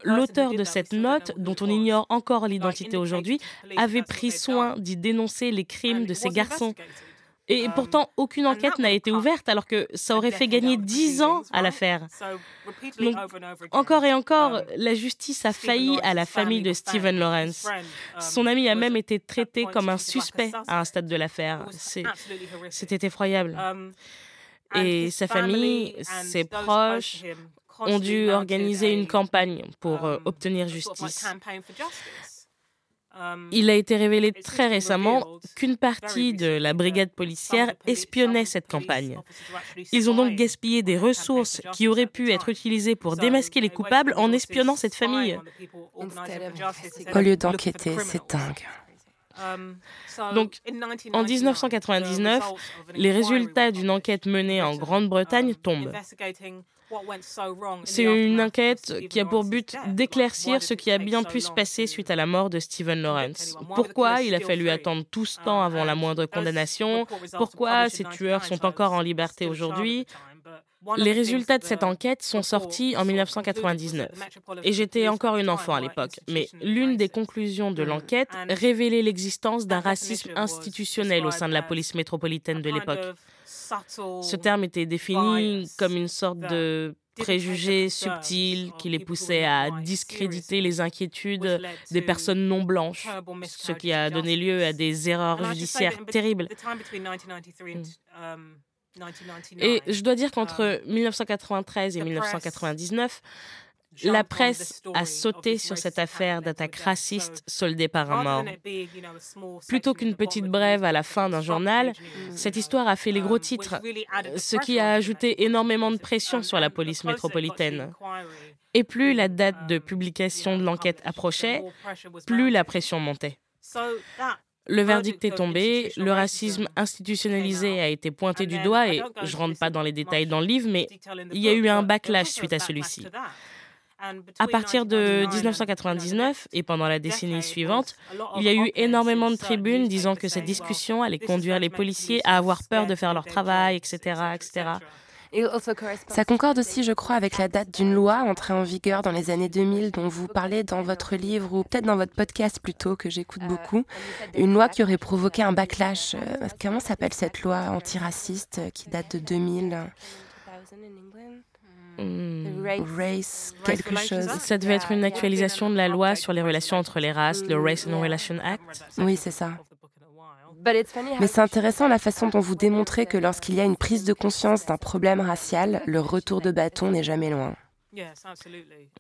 L'auteur de cette note, dont on ignore encore l'identité aujourd'hui, avait pris soin d'y dénoncer les crimes de ces garçons. Et pourtant, aucune enquête n'a été ouverte alors que ça aurait fait gagner dix ans à l'affaire. encore et encore, la justice a failli à la famille de Stephen Lawrence. Son ami a même été traité comme un suspect à un stade de l'affaire. C'était effroyable. Et sa famille, ses proches ont dû organiser une campagne pour euh, um, obtenir justice. Um, Il a été révélé très récemment qu'une partie de la brigade policière espionnait cette campagne. Ils ont donc gaspillé des ressources qui auraient pu être utilisées pour démasquer les coupables en espionnant cette famille.
Au lieu d'enquêter, c'est dingue.
Um, donc, en 1999, les résultats d'une enquête menée en Grande-Bretagne tombent. C'est une enquête qui a pour but d'éclaircir ce qui a bien pu se passer suite à la mort de Stephen Lawrence. Pourquoi il a fallu attendre tout ce temps avant la moindre condamnation? Pourquoi ces tueurs sont encore en liberté aujourd'hui? les résultats de cette enquête sont sortis en 1999 et j'étais encore une enfant à l'époque. Mais l'une des conclusions de l'enquête révélait l'existence d'un racisme institutionnel au sein de la police métropolitaine de l'époque. Ce terme était défini comme une sorte de préjugé subtil qui les poussait à discréditer les inquiétudes des personnes non blanches, ce qui a donné lieu à des erreurs judiciaires terribles. Hmm. Et je dois dire qu'entre 1993 um, et 1999, la presse a sauté sur cette affaire d'attaque raciste soldée par un mort. Plutôt qu'une petite brève à la fin d'un journal, cette histoire a fait les gros um, titres, ce qui a ajouté énormément de pression sur la police métropolitaine. Et plus la date de um, publication de l'enquête approchait, plus la pression montait. Le verdict est tombé, le racisme institutionnalisé a été pointé du doigt et je rentre pas dans les détails dans le livre, mais il y a eu un backlash suite à celui-ci. À partir de 1999 et pendant la décennie suivante, il y a eu énormément de tribunes disant que cette discussion allait conduire les policiers à avoir peur de faire leur travail, etc., etc.
Ça concorde aussi, je crois, avec la date d'une loi entrée en vigueur dans les années 2000 dont vous parlez dans votre livre ou peut-être dans votre podcast plutôt que j'écoute uh, beaucoup. Une loi qui aurait provoqué un backlash. Euh, comment s'appelle cette loi antiraciste euh, qui date de 2000
Hmm.
Race, quelque chose.
Ça devait être une actualisation de la loi sur les relations entre les races, le Race and Relation Act.
Oui, c'est ça. Mais c'est intéressant la façon dont vous démontrez que lorsqu'il y a une prise de conscience d'un problème racial, le retour de bâton n'est jamais loin.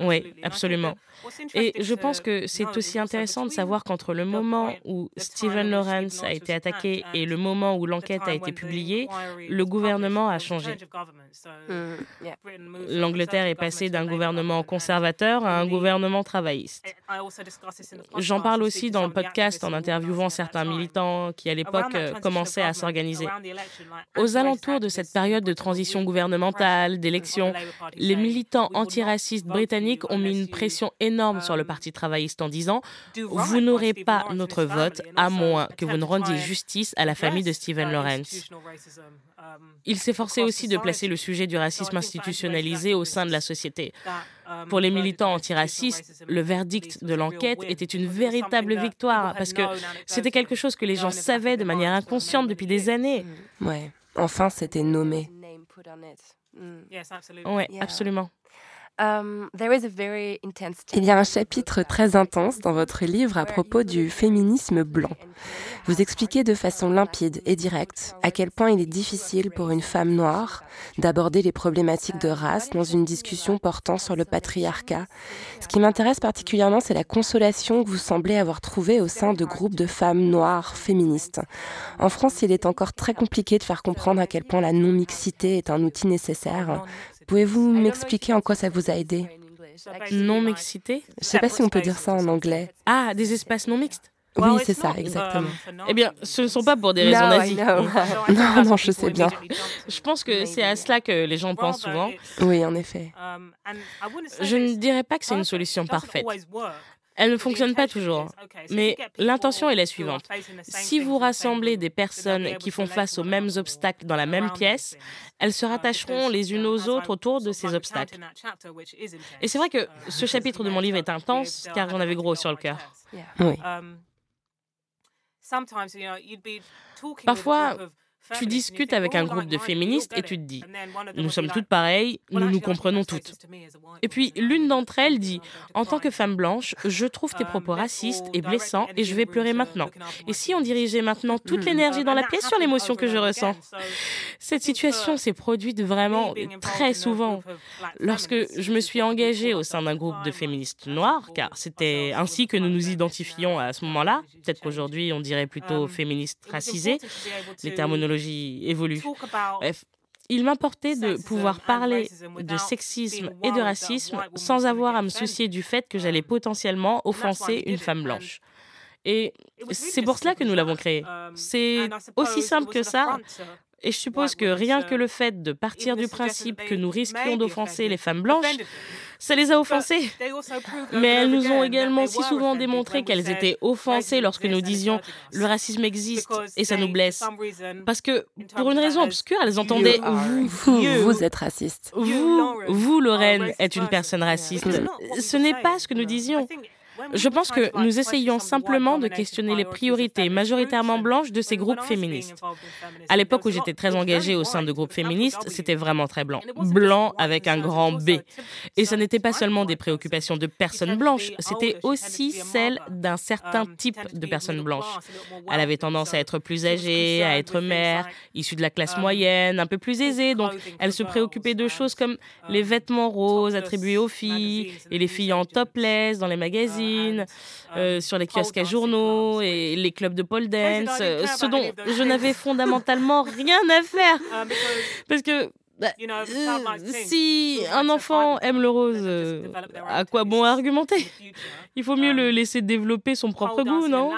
Oui, absolument. Et je pense que c'est aussi intéressant de savoir qu'entre le moment où Stephen Lawrence a été attaqué et le moment où l'enquête a été publiée, le gouvernement a changé. Mm, L'Angleterre est passée d'un gouvernement conservateur à un gouvernement travailliste. J'en parle aussi dans le podcast en interviewant certains militants qui, à l'époque, commençaient à s'organiser. Aux alentours de cette période de transition gouvernementale, d'élection, les militants antiracistes britanniques ont mis une pression énorme sur le Parti travailliste en disant Vous n'aurez pas notre vote à moins que vous ne rendiez justice à la famille de Stephen Lawrence. Il s'est forcé aussi de placer le sujet du racisme institutionnalisé au sein de la société. Pour les militants antiracistes, le verdict de l'enquête était une véritable victoire parce que c'était quelque chose que les gens savaient de manière inconsciente depuis des années.
Ouais, enfin c'était nommé.
Oui, absolument.
Um, Il y a un chapitre très intense dans votre livre à propos du féminisme blanc. Vous expliquez de façon limpide et directe à quel point il est difficile pour une femme noire d'aborder les problématiques de race dans une discussion portant sur le patriarcat? Ce qui m'intéresse particulièrement, c'est la consolation que vous semblez avoir trouvée au sein de groupes de femmes noires féministes. En France, il est encore très compliqué de faire comprendre à quel point la non-mixité est un outil nécessaire Pouvez-vous m'expliquer en quoi ça vous a aidé?
Non mixité?
Je ne sais pas si on peut dire ça en anglais.
Ah, des espaces non mixtes?
Oui, c'est ça, exactement.
Eh bien, ce ne sont pas pour des raisons nazies. <laughs> <laughs>
non, non, je sais bien.
Je pense que c'est à cela que les gens pensent souvent.
Oui, en effet.
Je ne dirais pas que c'est une solution parfaite. Elle ne fonctionne pas toujours. Mais l'intention est la suivante. Si vous rassemblez des personnes qui font face aux mêmes obstacles dans la même pièce, elles se rattacheront les unes aux autres autour de ces obstacles. Et c'est vrai que ce chapitre de mon livre est intense car j'en avais gros sur le cœur.
Oui.
Parfois, tu discutes avec un groupe de féministes et tu te dis, nous sommes toutes pareilles, nous nous comprenons toutes. Et puis l'une d'entre elles dit, en tant que femme blanche, je trouve tes propos racistes et blessants et je vais pleurer maintenant. Et si on dirigeait maintenant toute l'énergie dans la pièce sur l'émotion que je ressens Cette situation s'est produite vraiment très souvent. Lorsque je me suis engagée au sein d'un groupe de féministes noires, car c'était ainsi que nous nous identifions à ce moment-là, peut-être qu'aujourd'hui on dirait plutôt féministes racisées, les terminologies évolue. Bref, il m'importait de pouvoir parler de sexisme et de racisme sans avoir à me soucier du fait que j'allais potentiellement offenser une femme blanche. Et c'est pour cela que nous l'avons créé. C'est aussi simple que ça. Et je suppose que rien que le fait de partir du principe que nous risquions d'offenser les femmes blanches, ça les a offensées. Mais elles nous ont également si souvent démontré qu'elles étaient offensées lorsque nous disions le racisme existe et ça nous blesse. Parce que pour une raison obscure, elles entendaient vous,
vous êtes raciste.
Vous, vous, Lorraine, êtes une personne raciste. Ce n'est pas ce que nous disions. Je pense que nous essayons simplement de questionner les priorités majoritairement blanches de ces groupes féministes. À l'époque où j'étais très engagée au sein de groupes féministes, c'était vraiment très blanc. Blanc avec un grand B. Et ce n'était pas seulement des préoccupations de personnes blanches, c'était aussi celles d'un certain type de personnes blanches. Elle avait tendance à être plus âgée, à être mère, issue de la classe moyenne, un peu plus aisée, donc elle se préoccupait de choses comme les vêtements roses attribués aux filles et les filles en topless dans les magazines euh, sur les kiosques à journaux et les clubs de pole dance, euh, ce dont je n'avais <laughs> fondamentalement rien à faire. Um, Parce que bah, euh, si un enfant aime le rose, à quoi bon argumenter? Il faut mieux le um, laisser développer son propre goût, non?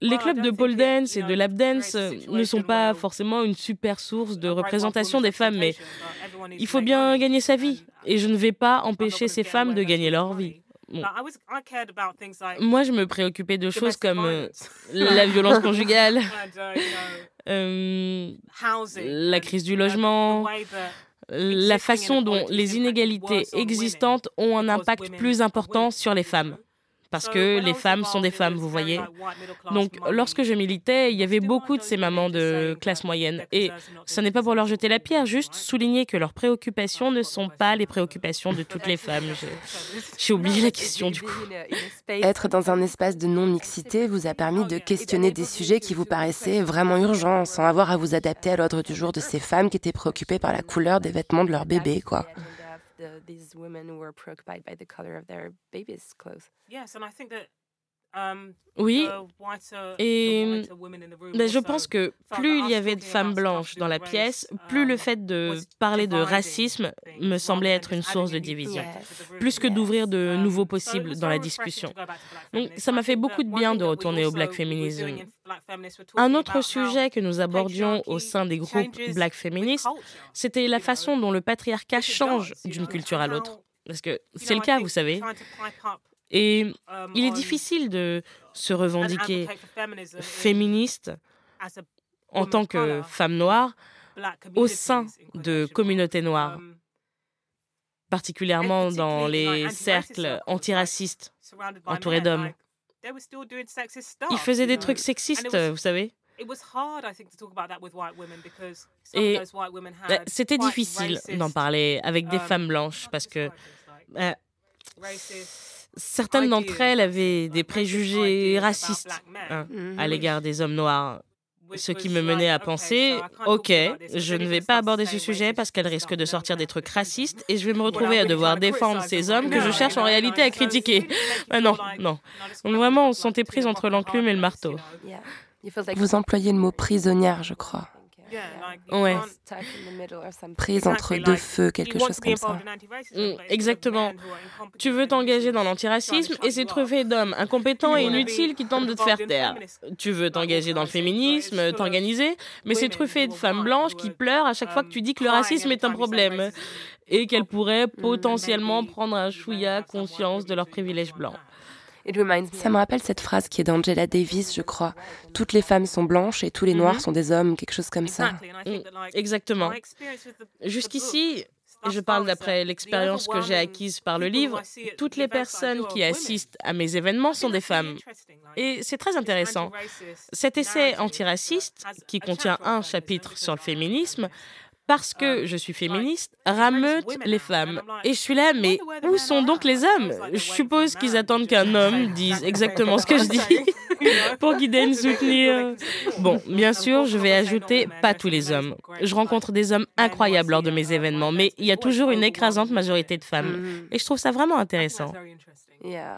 les clubs de pole dance et de lap dance ne sont pas forcément une super source de représentation des femmes, mais il faut bien gagner sa vie. Et je ne vais pas empêcher ces femmes de gagner leur vie. Moi, je me préoccupais de choses comme euh, <laughs> la violence conjugale, <laughs> <laughs> euh, la crise du logement, la façon dont les inégalités existantes ont un impact plus important sur les femmes parce que les femmes sont des femmes, vous voyez. Donc, lorsque je militais, il y avait beaucoup de ces mamans de classe moyenne. Et ce n'est pas pour leur jeter la pierre, juste souligner que leurs préoccupations ne sont pas les préoccupations de toutes les femmes. J'ai oublié la question du coup.
Être dans un espace de non-mixité vous a permis de questionner des sujets qui vous paraissaient vraiment urgents, sans avoir à vous adapter à l'ordre du jour de ces femmes qui étaient préoccupées par la couleur des vêtements de leur bébé, quoi. The, these women were preoccupied by the color of their baby's clothes.
Yes, and I think that Oui, et ben, je pense que plus il y avait de femmes blanches dans la pièce, plus le fait de parler de racisme me semblait être une source de division, plus que d'ouvrir de nouveaux possibles dans la discussion. Donc ça m'a fait beaucoup de bien de retourner au black feminism. Un autre sujet que nous abordions au sein des groupes black féministes, c'était la façon dont le patriarcat change d'une culture à l'autre. Parce que c'est le cas, vous savez. Et um, il est difficile de se revendiquer féministe en tant que femme noire au sein de communautés noires, um, particulièrement dans les cercles antiracistes entourés d'hommes. Ils faisaient des trucs sexistes, vous savez. Et bah, c'était difficile d'en parler avec des um, femmes blanches parce que bah, certaines d'entre elles avaient des préjugés racistes hein, à mm-hmm. l'égard des hommes noirs. Ce qui me menait à penser, ok, je ne vais pas aborder ce sujet parce qu'elle risque de sortir des trucs <laughs> racistes et je vais me retrouver à devoir défendre ces hommes que je cherche en réalité à critiquer. Mais <laughs> non, non. Donc vraiment, on se sentait prise entre l'enclume et le marteau.
Vous employez le mot prisonnière, je crois.
Ouais.
Prise entre deux feux, quelque chose comme ça.
Mm, exactement. Tu veux t'engager dans l'antiracisme et c'est truffé d'hommes incompétents et inutiles qui tentent de te faire taire. Tu veux t'engager dans le féminisme, t'organiser, mais c'est truffé de femmes blanches qui pleurent à chaque fois que tu dis que le racisme est un problème et qu'elles pourraient mm, potentiellement prendre un chouïa conscience de leurs privilèges blancs.
Ça me rappelle cette phrase qui est d'Angela Davis, je crois. Toutes les femmes sont blanches et tous les noirs mm-hmm. sont des hommes, quelque chose comme ça.
Mm, exactement. Jusqu'ici, je parle d'après l'expérience que j'ai acquise par le livre, toutes les personnes qui assistent à mes événements sont des femmes. Et c'est très intéressant. Cet essai antiraciste, qui contient un chapitre sur le féminisme, parce que je suis féministe, rameute les femmes. Et je suis là, mais où sont donc les hommes? Je suppose qu'ils attendent qu'un homme dise exactement ce que je <laughs> dis. <laughs> Pour guider et soutenir. Bon, bien sûr, je vais ajouter pas tous les hommes. Je rencontre des hommes incroyables lors de mes événements, mais il y a toujours une écrasante majorité de femmes. Et je trouve ça vraiment intéressant.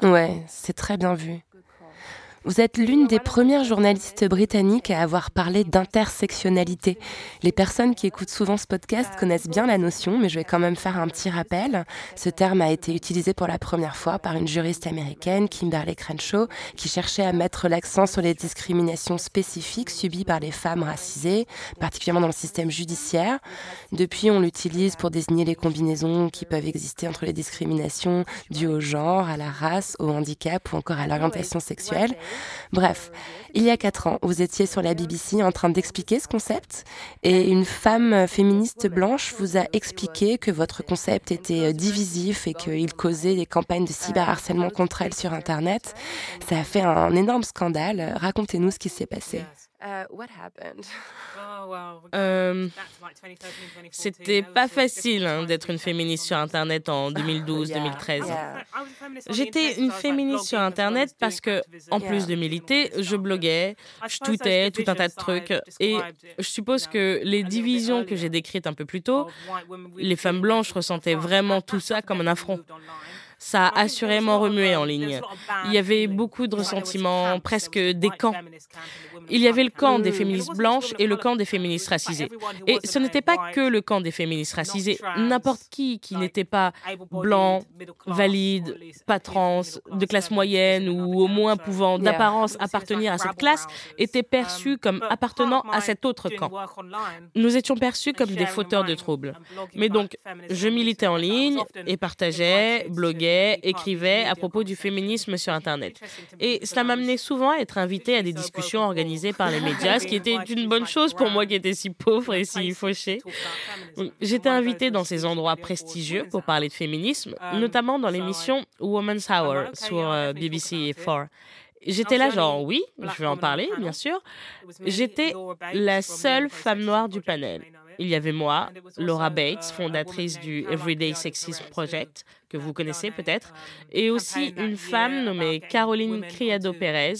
Ouais, c'est très bien vu. Vous êtes l'une des premières journalistes britanniques à avoir parlé d'intersectionnalité. Les personnes qui écoutent souvent ce podcast connaissent bien la notion, mais je vais quand même faire un petit rappel. Ce terme a été utilisé pour la première fois par une juriste américaine, Kimberly Crenshaw, qui cherchait à mettre l'accent sur les discriminations spécifiques subies par les femmes racisées, particulièrement dans le système judiciaire. Depuis, on l'utilise pour désigner les combinaisons qui peuvent exister entre les discriminations dues au genre, à la race, au handicap ou encore à l'orientation sexuelle. Bref, il y a quatre ans, vous étiez sur la BBC en train d'expliquer ce concept et une femme féministe blanche vous a expliqué que votre concept était divisif et qu'il causait des campagnes de cyberharcèlement contre elle sur Internet. Ça a fait un énorme scandale. Racontez-nous ce qui s'est passé. Uh, <laughs>
oh, euh, c'était pas facile hein, d'être une féministe sur Internet en <laughs> 2012-2013. J'étais une féministe sur Internet parce que, en plus de militer, je bloguais, je tweetais tout un tas de trucs. Et je suppose que les divisions que j'ai décrites un peu plus tôt, les femmes blanches ressentaient vraiment tout ça comme un affront. Ça a assurément remué en ligne. Il y avait beaucoup de ressentiments, presque des camps. Il y avait le camp des féministes blanches et le camp des féministes racisées. Et ce n'était pas que le camp des féministes racisées. N'importe qui qui n'était pas blanc, valide, pas trans, de classe moyenne ou au moins pouvant d'apparence appartenir à cette classe était perçu comme appartenant à cet autre camp. Nous étions perçus comme des fauteurs de troubles. Mais donc, je militais en ligne et partageais, bloguais, écrivais à propos du féminisme sur Internet. Et cela m'amenait souvent à être invité à des discussions organisées par les médias, ce qui était une bonne chose pour moi qui étais si pauvre et si fauchée. J'étais invitée dans ces endroits prestigieux pour parler de féminisme, notamment dans l'émission Woman's Hour sur euh, BBC 4. J'étais là genre oui, je vais en parler bien sûr. J'étais la seule femme noire du panel. Il y avait moi, Laura Bates, fondatrice du Everyday Sexism Project, que vous connaissez peut-être, et aussi une femme nommée Caroline Criado Pérez,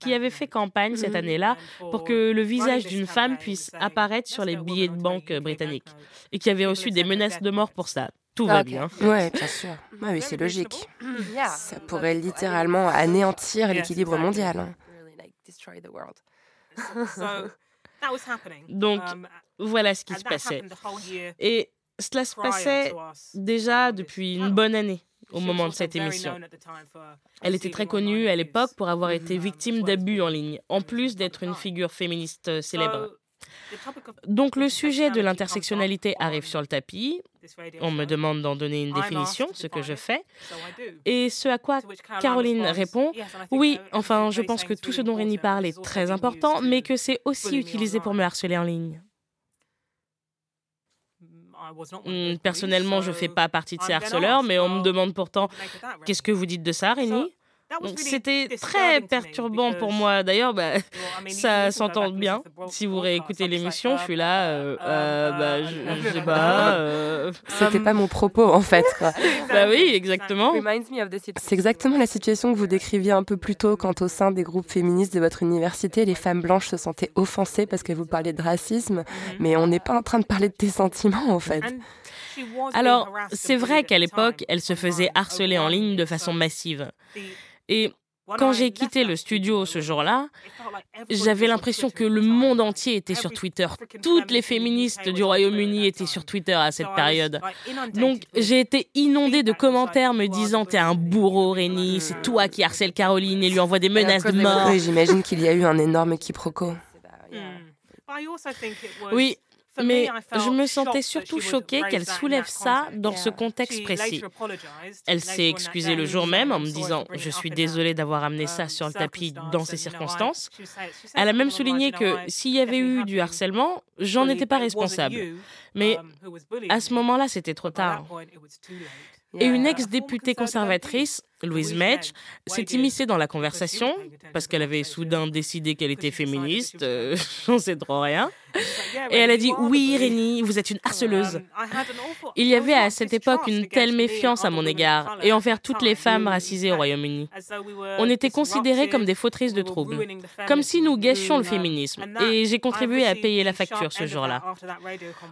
qui avait fait campagne cette année-là pour que le visage d'une femme puisse apparaître sur les billets de banque britanniques, et qui avait reçu des menaces de mort pour ça. Tout va bien.
Ouais, bien sûr. oui, c'est logique. Ça pourrait littéralement anéantir l'équilibre mondial. Hein. <laughs>
Donc, voilà ce qui se passait. Et cela se passait déjà depuis une bonne année au moment de cette émission. Elle était très connue à l'époque pour avoir été victime d'abus en ligne, en plus d'être une figure féministe euh, célèbre. Donc le sujet de l'intersectionnalité arrive sur le tapis. On me demande d'en donner une définition, ce que je fais. Et ce à quoi Caroline répond, oui, enfin, je pense que tout ce dont Rémi parle est très important, mais que c'est aussi utilisé pour me harceler en ligne. Hmm, personnellement, je ne fais pas partie de ces harceleurs, mais on me demande pourtant qu'est-ce que vous dites de ça, Rémi? C'était très perturbant pour moi. D'ailleurs, bah, ça s'entend bien. Si vous réécoutez l'émission, je suis là. Euh, euh, bah, je, sais pas. Euh, <laughs>
c'était pas mon propos en fait. <laughs>
bah oui, exactement.
C'est exactement la situation que vous décriviez un peu plus tôt quand au sein des groupes féministes de votre université, les femmes blanches se sentaient offensées parce que vous parliez de racisme. Mm-hmm. Mais on n'est pas en train de parler de tes sentiments en fait.
Alors, c'est vrai qu'à l'époque, elle se faisait harceler en ligne de façon massive. Et quand j'ai quitté le studio ce jour-là, j'avais l'impression que le monde entier était sur Twitter. Toutes les féministes du Royaume-Uni étaient sur Twitter à cette période. Donc j'ai été inondée de commentaires me disant T'es un bourreau, Rémi, c'est toi qui harcèle Caroline et lui envoie des menaces de mort.
Oui, j'imagine qu'il y a eu un énorme quiproquo.
Oui, mais je me sentais surtout choquée qu'elle soulève ça dans ce contexte précis. Elle s'est excusée le jour même en me disant ⁇ Je suis désolée d'avoir amené ça sur le tapis dans ces circonstances ⁇ Elle a même souligné que s'il y avait eu du harcèlement, j'en étais pas responsable. Mais à ce moment-là, c'était trop tard. Et une ex-députée conservatrice, Louise Metch, s'est immiscée dans la conversation parce qu'elle avait soudain décidé qu'elle était féministe. Euh, <laughs> j'en sais trop rien. Et elle a dit Oui, Rénie, vous êtes une harceleuse. Il y avait à cette époque une telle méfiance à mon égard et envers toutes les femmes racisées au Royaume-Uni. On était considérés comme des fautrices de troubles, comme si nous gâchions le féminisme. Et j'ai contribué à payer la facture ce jour-là.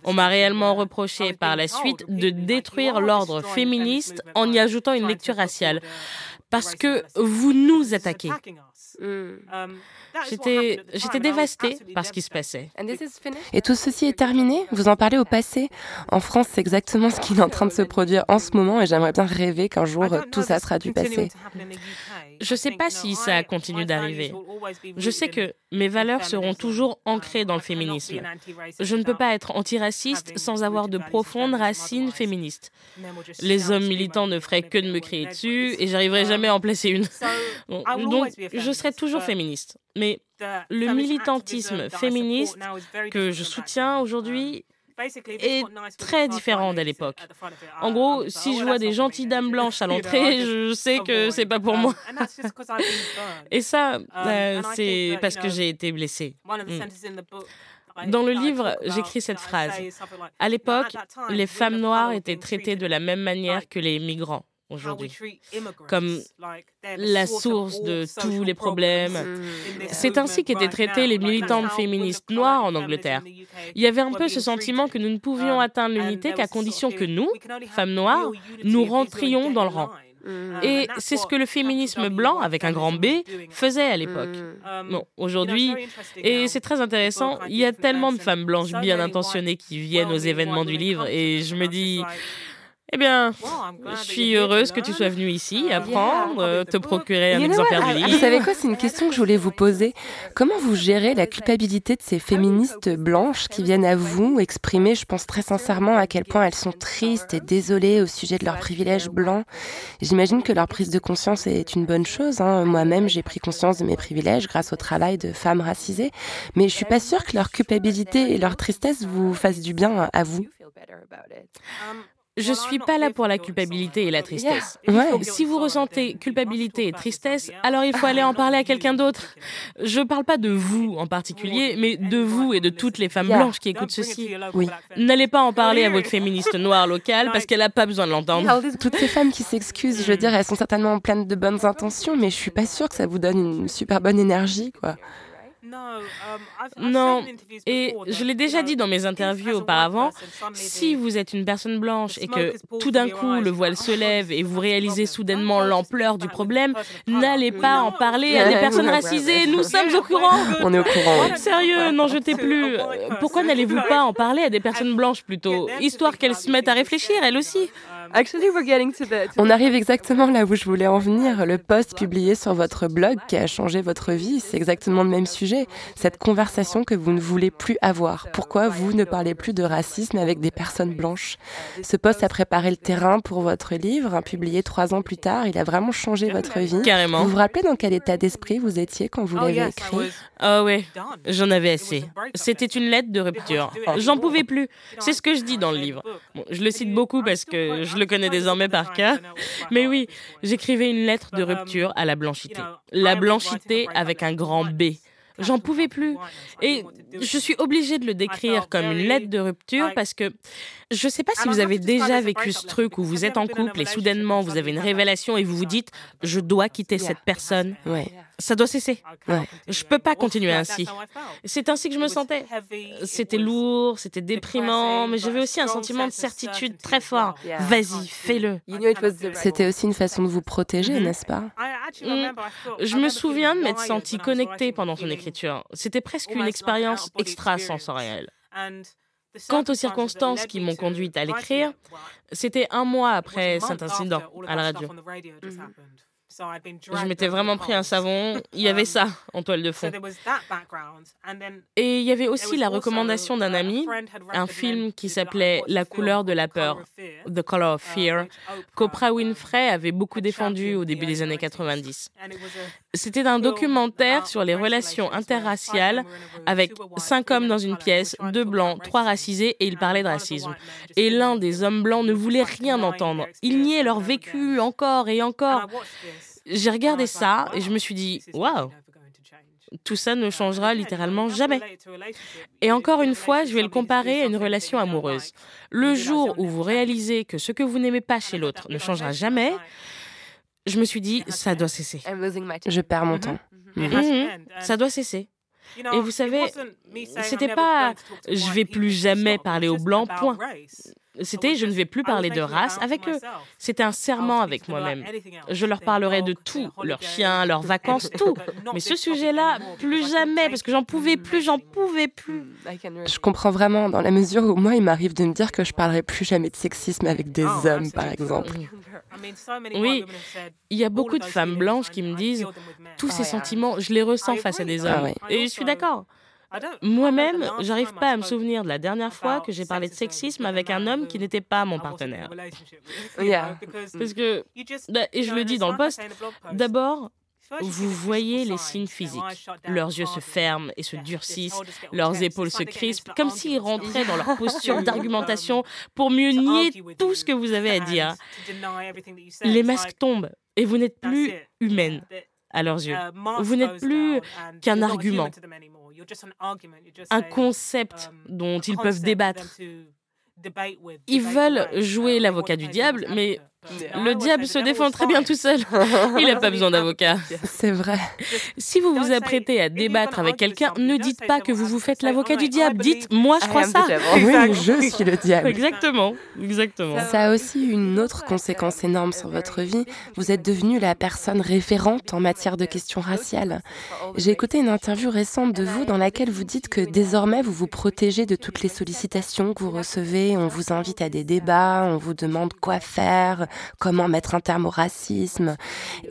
On m'a réellement reproché par la suite de détruire l'ordre féministe en y ajoutant une lecture raciale. Parce que vous nous attaquez. J'étais, j'étais dévastée par ce qui se passait.
Et tout ceci est terminé? Vous en parlez au passé? En France, c'est exactement ce qui est en train de se produire en ce moment et j'aimerais bien rêver qu'un jour tout ça sera du passé.
Je ne sais pas si ça continue d'arriver. Je sais que mes valeurs seront toujours ancrées dans le féminisme. Je ne peux pas être antiraciste sans avoir de profondes racines féministes. Les hommes militants ne feraient que de me crier dessus et j'arriverai jamais à en placer une. Donc, je serai toujours féministe. Mais le militantisme féministe que je soutiens aujourd'hui est très différent d'à l'époque. En gros, si je vois des gentilles dames blanches à l'entrée, je sais que c'est pas pour moi. Et ça, euh, c'est parce que j'ai été blessée. Mm. Dans le livre, j'écris cette phrase. À l'époque, les femmes noires étaient traitées de la même manière que les migrants aujourd'hui, comme la source de tous les problèmes. C'est ainsi qu'étaient traitées les militantes féministes noires en Angleterre. Il y avait un peu ce sentiment que nous ne pouvions atteindre l'unité qu'à condition que nous, femmes noires, nous rentrions dans le rang. Mm. Et c'est ce que le féminisme blanc, avec un grand B, faisait à l'époque. Mm. Bon, aujourd'hui, et c'est très intéressant, il y a tellement de femmes blanches bien intentionnées qui viennent aux événements du livre, et je me dis... Eh bien, je suis heureuse que tu sois venue ici apprendre, euh, te procurer un exemplaire du livre.
Vous savez quoi, c'est une question que je voulais vous poser. Comment vous gérez la culpabilité de ces féministes blanches qui viennent à vous exprimer, je pense très sincèrement, à quel point elles sont tristes et désolées au sujet de leurs privilèges blancs? J'imagine que leur prise de conscience est une bonne chose. Hein. Moi-même, j'ai pris conscience de mes privilèges grâce au travail de femmes racisées, mais je suis pas sûre que leur culpabilité et leur tristesse vous fassent du bien à vous
je suis pas là pour la culpabilité et la tristesse. Si vous ressentez culpabilité et tristesse, alors il faut aller en parler à quelqu'un d'autre. Je parle pas de vous en particulier, mais de vous et de toutes les femmes blanches qui écoutent ceci. Oui. N'allez pas en parler à votre féministe noire locale parce qu'elle a pas besoin de l'entendre.
Toutes ces femmes qui s'excusent, je veux dire, elles sont certainement pleines de bonnes intentions, mais je suis pas sûre que ça vous donne une super bonne énergie, quoi.
Non, et je l'ai déjà dit dans mes interviews auparavant, si vous êtes une personne blanche et que tout d'un coup le voile se lève et vous réalisez soudainement l'ampleur du problème, n'allez pas en parler à des personnes racisées, nous sommes au courant.
On est au courant.
Sérieux, n'en jetez plus. Pourquoi n'allez-vous pas en parler à des personnes blanches plutôt, histoire qu'elles se mettent à réfléchir elles aussi
on arrive exactement là où je voulais en venir. Le post publié sur votre blog qui a changé votre vie, c'est exactement le même sujet. Cette conversation que vous ne voulez plus avoir. Pourquoi vous ne parlez plus de racisme avec des personnes blanches? Ce post a préparé le terrain pour votre livre, publié trois ans plus tard. Il a vraiment changé votre vie.
Carrément.
Vous vous rappelez dans quel état d'esprit vous étiez quand vous l'avez écrit?
Ah oui, j'en avais assez. C'était une lettre de rupture. J'en pouvais plus. C'est ce que je dis dans le livre. je le cite beaucoup parce que je le connais désormais par cœur. Mais oui, j'écrivais une lettre de rupture à la blanchité. La blanchité avec un grand B. J'en pouvais plus. Et je suis obligée de le décrire comme une lettre de rupture parce que je ne sais pas si vous avez déjà vécu ce truc où vous êtes en couple et soudainement vous avez une révélation et vous vous dites je dois quitter cette personne. Ça doit cesser. Ouais. Je peux pas continuer <laughs> ainsi. C'est ainsi que je me sentais. C'était lourd, c'était déprimant, mais j'avais aussi un sentiment de certitude très fort. Vas-y, fais-le.
C'était aussi une façon de vous protéger, mm-hmm. n'est-ce pas?
Mm. Je me souviens de m'être sentie connectée pendant son écriture. C'était presque une expérience extrasensorielle. Quant aux circonstances qui m'ont conduite à l'écrire, c'était un mois après cet incident à la radio. Je m'étais vraiment pris un savon. Il y avait ça en toile de fond. Et il y avait aussi la recommandation d'un ami, un film qui s'appelait La couleur de la peur, The Color of Fear, qu'Oprah Winfrey avait beaucoup défendu au début des années 90. C'était un documentaire sur les relations interraciales avec cinq hommes dans une pièce, deux blancs, trois racisés, et il parlait de racisme. Et l'un des hommes blancs ne voulait rien entendre. Il niait leur vécu encore et encore. J'ai regardé ça et je me suis dit, waouh, tout ça ne changera littéralement jamais. Et encore une fois, je vais le comparer à une relation amoureuse. Le jour où vous réalisez que ce que vous n'aimez pas chez l'autre ne changera jamais, je me suis dit, ça doit cesser.
Je perds mon temps.
Mhm. Ça doit cesser. Et vous savez, c'était pas je vais plus jamais parler aux blancs, point. C'était je ne vais plus parler de race avec eux. C'était un serment avec moi-même. Je leur parlerai de tout, leurs chiens, leurs vacances, <laughs> tout. Mais ce sujet-là, plus jamais, parce que j'en pouvais plus, j'en pouvais plus.
Je comprends vraiment, dans la mesure où moi, il m'arrive de me dire que je parlerai plus jamais de sexisme avec des hommes, par exemple.
Oui, il y a beaucoup de femmes blanches qui me disent tous ces sentiments, je les ressens face à des hommes. Ah Et je suis d'accord. Moi-même, j'arrive pas à me souvenir de la dernière fois que j'ai parlé de sexisme avec un homme qui n'était pas mon partenaire. <laughs> Parce que, bah, et je le dis dans le poste, d'abord, vous voyez les signes physiques. Leurs yeux se ferment et se durcissent, leurs épaules se crispent, comme s'ils rentraient dans leur posture <laughs> d'argumentation pour mieux nier tout ce que vous avez à dire. Les masques tombent et vous n'êtes plus humaine à leurs yeux. Vous n'êtes plus qu'un argument, un concept um, dont ils peuvent débattre. Ils veulent jouer l'avocat du diable, mais Le diable se défend très bien tout seul. <laughs> Il n'a pas besoin d'avocat.
C'est vrai.
Si vous vous apprêtez à débattre avec quelqu'un, ne dites pas que vous vous faites l'avocat du diable. Dites moi je crois ça.
Oui, je suis le diable.
Exactement. Exactement.
Ça a aussi une autre conséquence énorme sur votre vie. Vous êtes devenue la personne référente en matière de questions raciales. J'ai écouté une interview récente de vous dans laquelle vous dites que désormais vous vous protégez de toutes les sollicitations que vous recevez. On vous invite à des débats, on vous demande quoi faire, comment mettre un terme au racisme.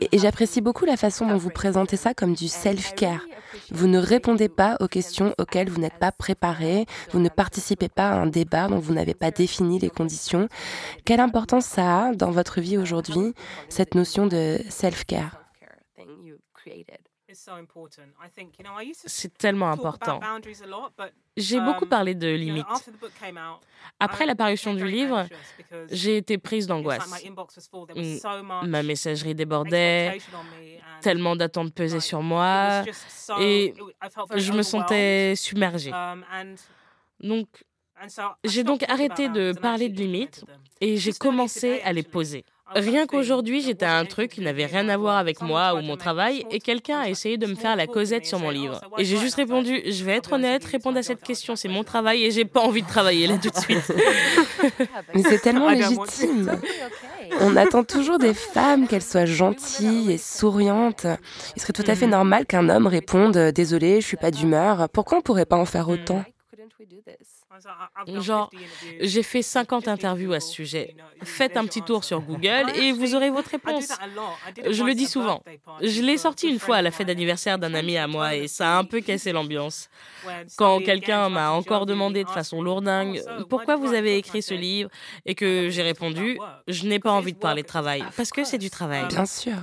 Et, j'apprécie beaucoup la façon dont vous présentez ça comme du self-care. Vous ne répondez pas aux questions auxquelles vous n'êtes pas préparé, vous ne participez pas à un débat dont vous n'avez pas défini les conditions. Quelle importance ça a dans votre vie aujourd'hui, cette notion de self-care?
C'est tellement important. J'ai beaucoup um, parlé de limites. Après l'apparition du livre, j'ai été prise d'angoisse. Ma messagerie débordait, tellement d'attentes pesaient sur moi, et je me sentais submergée. Um, donc, j'ai donc arrêté de parler de limites et j'ai commencé à les poser. Rien qu'aujourd'hui, j'étais à un truc qui n'avait rien à voir avec moi ou mon travail et quelqu'un a essayé de me faire la causette sur mon livre. Et j'ai juste répondu, je vais être honnête, répondre à cette question, c'est mon travail et j'ai pas envie de travailler là tout de suite. <laughs>
Mais c'est tellement légitime. On attend toujours des femmes qu'elles soient gentilles et souriantes. Il serait tout à fait normal qu'un homme réponde Désolé, je suis pas d'humeur. Pourquoi on pourrait pas en faire autant?
Genre, j'ai fait 50 interviews à ce sujet. Faites un petit tour sur Google et vous aurez votre réponse. Je le dis souvent. Je l'ai sorti une fois à la fête d'anniversaire d'un ami à moi et ça a un peu cassé l'ambiance. Quand quelqu'un m'a encore demandé de façon lourdingue pourquoi vous avez écrit ce livre et que j'ai répondu, je n'ai pas envie de parler de travail parce que c'est du travail.
Bien sûr.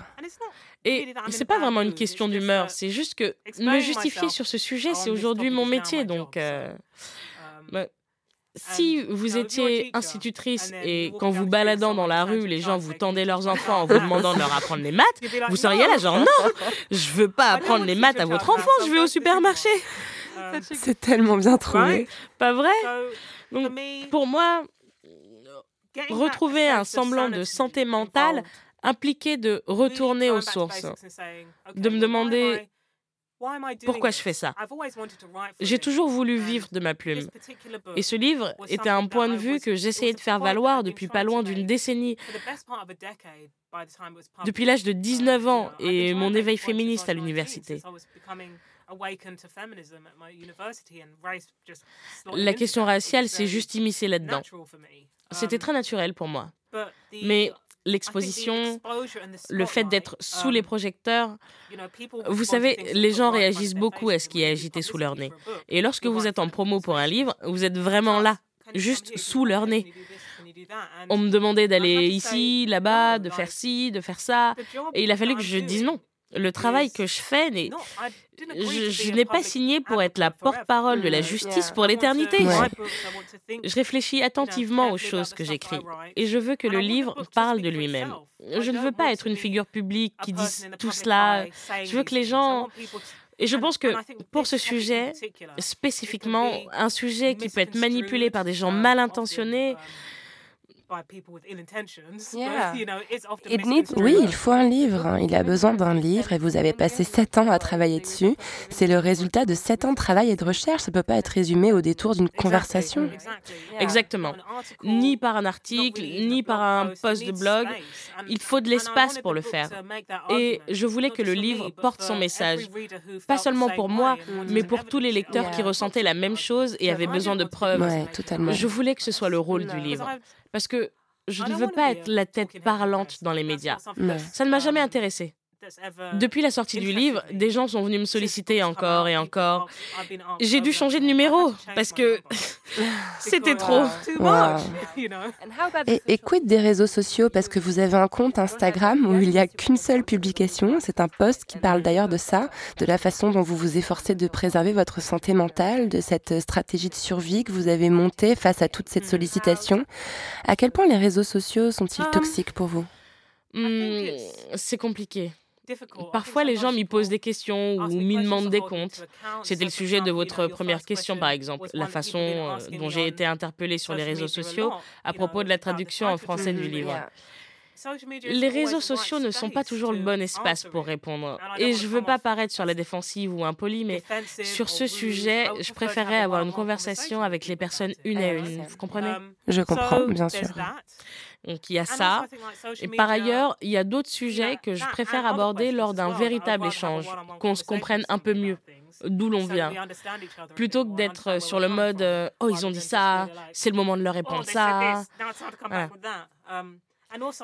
Et c'est pas vraiment une question d'humeur, c'est juste que me justifier sur ce sujet, c'est aujourd'hui mon métier, donc. Euh, bah, si vous étiez institutrice et qu'en vous baladant dans la rue, les gens vous tendaient leurs enfants en vous demandant de leur apprendre les maths, <laughs> vous seriez là genre non, je veux pas apprendre les maths à votre enfant, je vais au supermarché. <laughs>
C'est tellement bien trouvé.
Pas vrai? Donc pour moi, retrouver un semblant de santé mentale impliquait de retourner aux sources, de me demander pourquoi je fais ça? J'ai toujours voulu vivre de ma plume. Et ce livre était un point de vue que j'essayais de faire valoir depuis pas loin d'une décennie. Depuis l'âge de 19 ans et mon éveil féministe à l'université. La question raciale s'est juste immiscée là-dedans. C'était très naturel pour moi. Mais l'exposition, le fait d'être sous les um, projecteurs. Vous savez, les gens réagissent beaucoup à ce qui est agité sous leur nez. Et lorsque vous êtes en promo pour un livre, vous êtes vraiment là, juste sous leur nez. On me demandait d'aller ici, là-bas, de faire ci, de faire ça. Et il a fallu que je dise non le travail que je fais, je, n'ai pas signé pour être la porte-parole de la justice pour l'éternité. Je réfléchis attentivement aux choses que j'écris. Et je veux que le livre parle de lui-même. Je ne veux pas être une figure publique qui dise tout cela. Je veux que les gens... Et je pense que pour ce sujet, spécifiquement, un sujet qui peut être manipulé par des gens mal intentionnés,
oui, il faut un livre. Hein. Il a besoin d'un livre et vous avez passé sept ans à travailler dessus. C'est le résultat de sept ans de travail et de recherche. Ça ne peut pas être résumé au détour d'une conversation.
Exactement. Ni par un article, ni par un post de blog. Il faut de l'espace pour le faire. Et je voulais que le livre porte son message. Pas seulement pour moi, mais pour tous les lecteurs qui ressentaient la même chose et avaient besoin de preuves.
totalement.
Je voulais que ce soit le rôle du livre. Parce que je ne veux pas être la tête parlante dans les médias. Ça ne m'a jamais intéressé. Depuis la sortie du livre, des gens sont venus me solliciter encore et encore. J'ai dû changer de numéro parce que c'était trop.
Et, et quid des réseaux sociaux Parce que vous avez un compte Instagram où il n'y a qu'une seule publication. C'est un post qui parle d'ailleurs de ça, de la façon dont vous vous efforcez de préserver votre santé mentale, de cette stratégie de survie que vous avez montée face à toute cette hmm. sollicitation. À quel point les réseaux sociaux sont-ils um, toxiques pour vous?
Hmm, C'est compliqué. Parfois, les gens m'y posent des questions ou m'y demandent des comptes. C'était le sujet de votre première question, par exemple, la façon dont j'ai été interpellée sur les réseaux sociaux à propos de la traduction en français du livre. Les réseaux sociaux ne sont pas toujours le bon espace pour répondre. Et je ne veux pas paraître sur la défensive ou impoli, mais sur ce sujet, je préférerais avoir une conversation avec les personnes une à une. Vous comprenez
Je comprends, bien sûr.
Donc il y a ça. Et par ailleurs, il y a d'autres sujets que je préfère aborder lors d'un véritable échange, qu'on se comprenne un peu mieux d'où l'on vient, plutôt que d'être sur le mode oh ils ont dit ça, c'est le moment de leur répondre ça.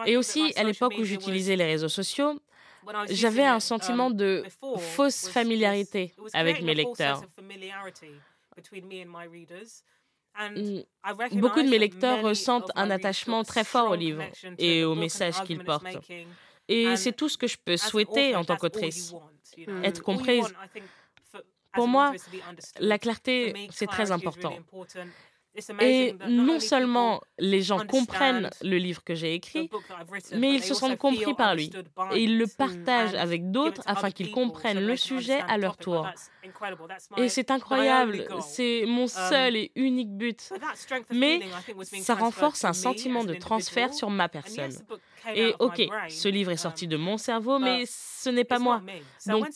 Et aussi, à l'époque où j'utilisais les réseaux sociaux, j'avais un sentiment de fausse familiarité avec mes lecteurs. Mm, beaucoup de mes lecteurs ressentent un attachement très fort au livre et au message qu'il porte. Et c'est tout ce que je peux souhaiter en tant qu'autrice, être comprise. Pour moi, la clarté, c'est très important. Et non seulement les gens comprennent le livre que j'ai écrit, mais ils se sentent compris par lui. Et ils le partagent avec d'autres afin qu'ils comprennent le sujet à leur tour. Et c'est incroyable, c'est mon um, seul et unique but. Mais ça renforce un sentiment de transfert sur ma personne. Et ok, ce livre est sorti de mon cerveau, mais ce n'est pas moi. Donc,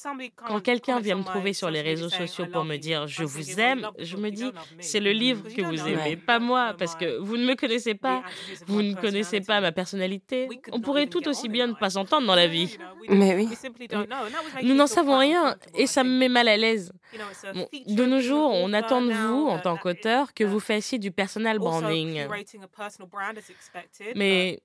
quand quelqu'un vient me trouver sur les réseaux sociaux pour me dire je vous aime, je me dis c'est le livre que vous aimez, pas moi, parce que vous ne me connaissez pas, vous ne connaissez pas ma personnalité. On pourrait tout aussi bien ne pas s'entendre dans la vie.
Mais oui.
Nous n'en savons rien et ça me met mal à l'aise de nos jours, on attend de vous, en tant qu'auteur, que vous fassiez du personal branding. Mais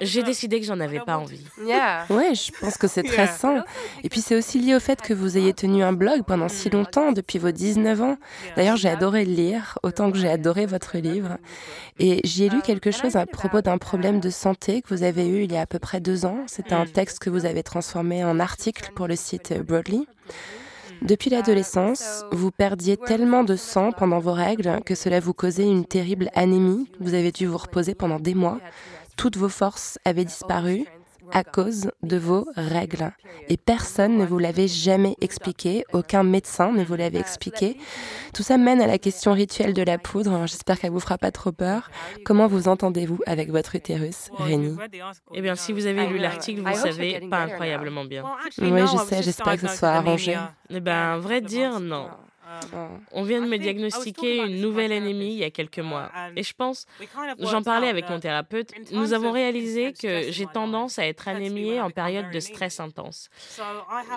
j'ai décidé que j'en avais pas envie. <laughs>
Ouais, je pense que c'est très sain. Et puis c'est aussi lié au fait que vous ayez tenu un blog pendant si mm. longtemps, depuis vos 19 ans. D'ailleurs, j'ai adoré le lire, autant que j'ai adoré votre livre. Et j'y ai lu quelque chose à propos d'un problème de santé que vous avez eu il y a à peu près deux ans. C'était un mm. texte que vous avez transformé en article pour le site Broadly. Depuis l'adolescence, vous perdiez tellement de sang pendant vos règles que cela vous causait une terrible anémie. Vous avez dû vous reposer pendant des mois. Toutes vos forces avaient disparu à cause de vos règles. Et personne ne vous l'avait jamais expliqué, aucun médecin ne vous l'avait expliqué. Tout ça mène à la question rituelle de la poudre. J'espère qu'elle vous fera pas trop peur. Comment vous entendez-vous avec votre utérus, Rémi
Eh bien, si vous avez lu l'article, vous savez pas incroyablement bien.
Oui, je sais, j'espère que ce soit arrangé.
Eh bien, vrai dire, non. On vient de me diagnostiquer une nouvelle anémie il y a quelques mois. Et je pense, j'en parlais avec mon thérapeute, nous avons réalisé que j'ai tendance à être anémiée en période de stress intense.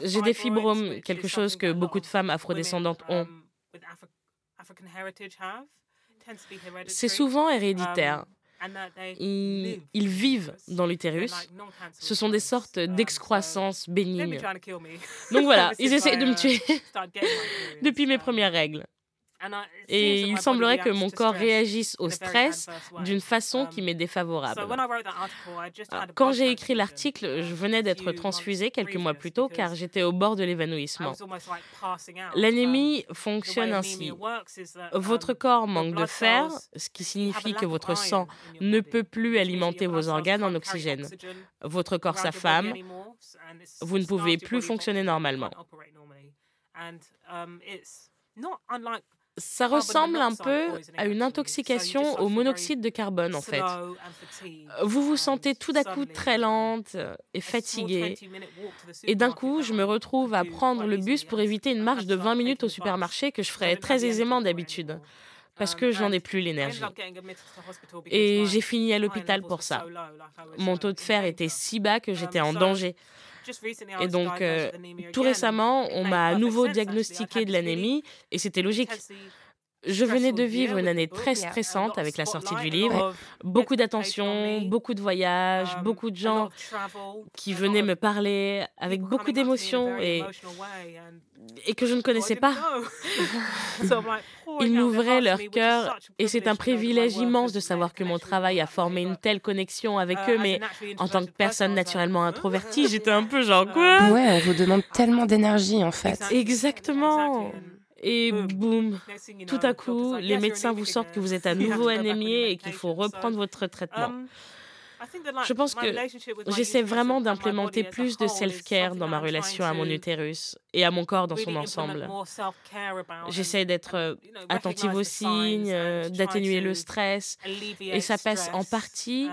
J'ai des fibromes, quelque chose que beaucoup de femmes afrodescendantes ont. C'est souvent héréditaire. Ils, ils, vivent dans l'utérus. Ce sont des sortes d'excroissances bénignes. Donc voilà, <laughs> ils essaient de me tuer <laughs> depuis mes premières règles. Et il semblerait que mon corps réagisse au stress d'une façon qui m'est défavorable. Quand j'ai écrit l'article, je venais d'être transfusée quelques mois plus tôt car j'étais au bord de l'évanouissement. L'anémie fonctionne ainsi. Votre corps manque de fer, ce qui signifie que votre sang ne peut plus alimenter vos organes en oxygène. Votre corps s'affame, vous ne pouvez plus fonctionner normalement ça ressemble un peu à une intoxication au monoxyde de carbone, en fait. Vous vous sentez tout d'un coup très lente et fatiguée. Et d'un coup, je me retrouve à prendre le bus pour éviter une marche de 20 minutes au supermarché que je ferais très aisément d'habitude parce que j'en ai plus l'énergie. Et j'ai fini à l'hôpital pour ça. Mon taux de fer était si bas que j'étais en danger. Et donc, euh, tout récemment, on m'a à nouveau diagnostiqué de l'anémie et c'était logique. Je venais de vivre une année très stressante avec la sortie du livre. Beaucoup d'attention, beaucoup de voyages, um, beaucoup de gens qui venaient me parler avec beaucoup d'émotions et, et que je ne connaissais pas. <laughs> Ils m'ouvraient leur cœur et c'est un privilège immense de savoir que mon travail a formé une telle connexion avec uh, eux, mais en tant que personne naturellement introvertie, j'étais un peu genre <laughs> quoi?
Ouais, on vous demande tellement d'énergie en fait.
Exactement. Et boum, tout à coup, les médecins vous sortent que vous êtes à <laughs> nouveau anémié et qu'il faut reprendre votre traitement. Um, Je pense que j'essaie vraiment d'implémenter plus de self-care dans ma relation à mon utérus et à mon corps dans son ensemble. J'essaie d'être euh, attentive aux signes, euh, d'atténuer le stress, et ça passe en partie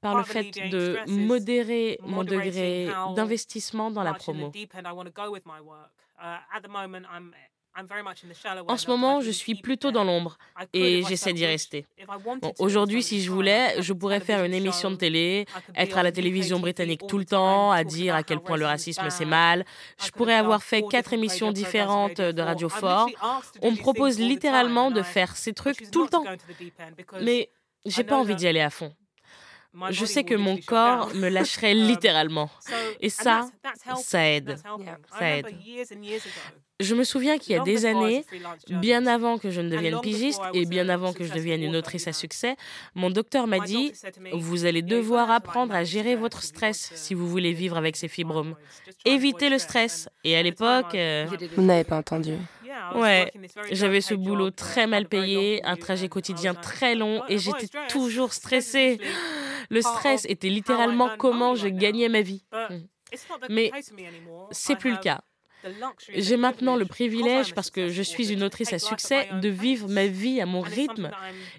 par le fait de modérer mon degré d'investissement dans la promo. En ce moment, je suis plutôt dans l'ombre et j'essaie d'y rester. Aujourd'hui, si je voulais, je pourrais faire une émission de télé, être à la télévision britannique tout le temps, à dire à quel point le racisme c'est mal. Je pourrais avoir fait quatre émissions différentes de Radio Fort. On me propose littéralement de faire ces trucs tout le temps. Mais j'ai pas envie d'y aller à fond je sais que mon corps me lâcherait <laughs> littéralement. Et ça, ça aide. Ça aide. Je me souviens qu'il y a des années, bien avant que je ne devienne pigiste et bien avant que je devienne une autrice à succès, mon docteur m'a dit Vous allez devoir apprendre à gérer votre stress si vous voulez vivre avec ces fibromes. Évitez le stress. Et à l'époque. Euh,
vous n'avez pas entendu.
Ouais, j'avais ce boulot très mal payé, un trajet quotidien très long et j'étais toujours stressée. <gasps> Le stress était littéralement comment je gagnais ma vie. Hmm. Mais c'est plus le cas. J'ai maintenant le privilège, parce que je suis une autrice à succès, de vivre ma vie à mon rythme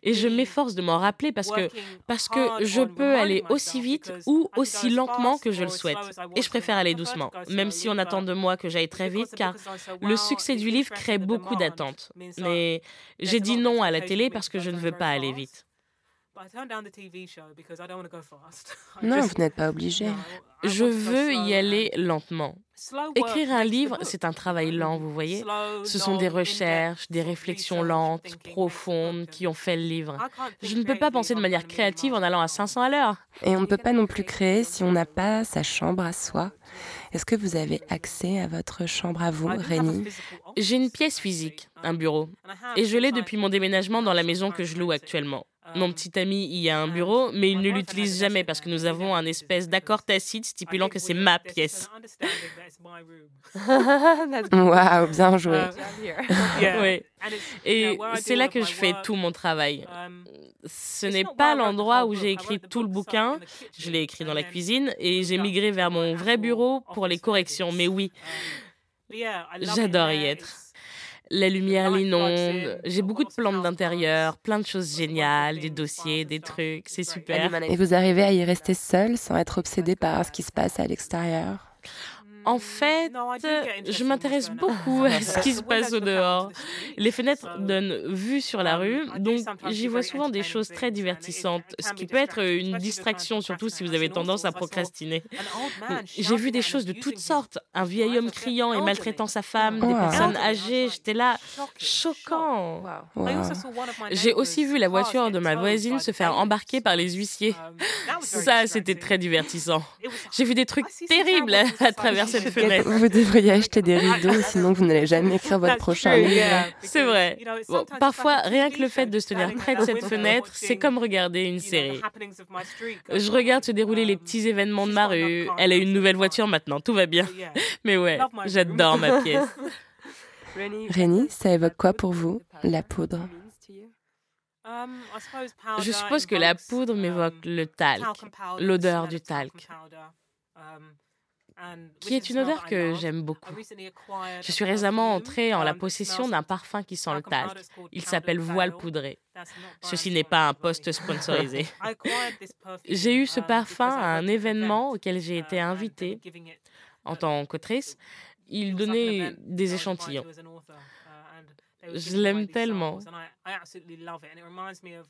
et je m'efforce de m'en rappeler parce que, parce que je peux aller aussi vite ou aussi lentement que je le souhaite. Et je préfère aller doucement, même si on attend de moi que j'aille très vite, car le succès du livre crée beaucoup d'attentes. Mais j'ai dit non à la télé parce que je ne veux pas aller vite. <laughs>
Non, vous n'êtes pas obligé.
Je veux y aller lentement. Écrire un livre, c'est un travail lent, vous voyez. Ce sont des recherches, des réflexions lentes, profondes, qui ont fait le livre. Je ne peux pas penser de manière créative en allant à 500 à l'heure.
Et on ne peut pas non plus créer si on n'a pas sa chambre à soi. Est-ce que vous avez accès à votre chambre à vous, Rémi?
J'ai une pièce physique, un bureau. Et je l'ai depuis mon déménagement dans la maison que je loue actuellement. Mon petit ami y a un bureau, mais il ne l'utilise jamais parce que nous avons un espèce d'accord tacite stipulant que c'est ma pièce. <laughs>
Waouh, bien joué. <laughs>
oui. Et c'est là que je fais tout mon travail. Ce n'est pas l'endroit où j'ai écrit tout le bouquin. Je l'ai écrit dans la cuisine et j'ai migré vers mon vrai bureau pour les corrections. Mais oui, j'adore y être la lumière l'inonde. J'ai beaucoup de plantes d'intérieur, plein de choses géniales, des dossiers, des trucs, c'est super.
Et vous arrivez à y rester seul sans être obsédé par ce qui se passe à l'extérieur?
En fait, je m'intéresse beaucoup <laughs> à ce qui se passe au dehors. <laughs> Les fenêtres donnent vue sur la rue, donc j'y vois souvent des choses très divertissantes, ce qui peut être une distraction, surtout si vous avez tendance à procrastiner. J'ai vu des choses de toutes sortes. Un vieil homme criant et maltraitant sa femme, des personnes âgées, j'étais là, choquant. J'ai aussi vu la voiture de ma voisine se faire embarquer par les huissiers. Ça, c'était très divertissant. J'ai vu des trucs terribles à travers
vous devriez acheter des rideaux, sinon vous n'allez jamais écrire votre prochain livre.
C'est vrai. parfois, rien que le fait de se tenir près de cette fenêtre, c'est comme regarder une série. Je regarde se dérouler les petits événements de ma rue. Elle a une nouvelle voiture maintenant, tout va bien. <laughs> Mais ouais, j'adore ma pièce. <laughs>
Rémi, ça évoque quoi pour vous, la poudre?
Je suppose que la poudre m'évoque le talc, l'odeur du talc qui est une odeur que j'aime beaucoup. Je suis récemment entrée en la possession d'un parfum qui sent le talc. Il s'appelle Voile poudré. Ceci n'est pas un poste sponsorisé. <laughs> J'ai eu ce parfum à un événement auquel j'ai été invitée en tant qu'autrice. Il donnait des échantillons. Je l'aime tellement.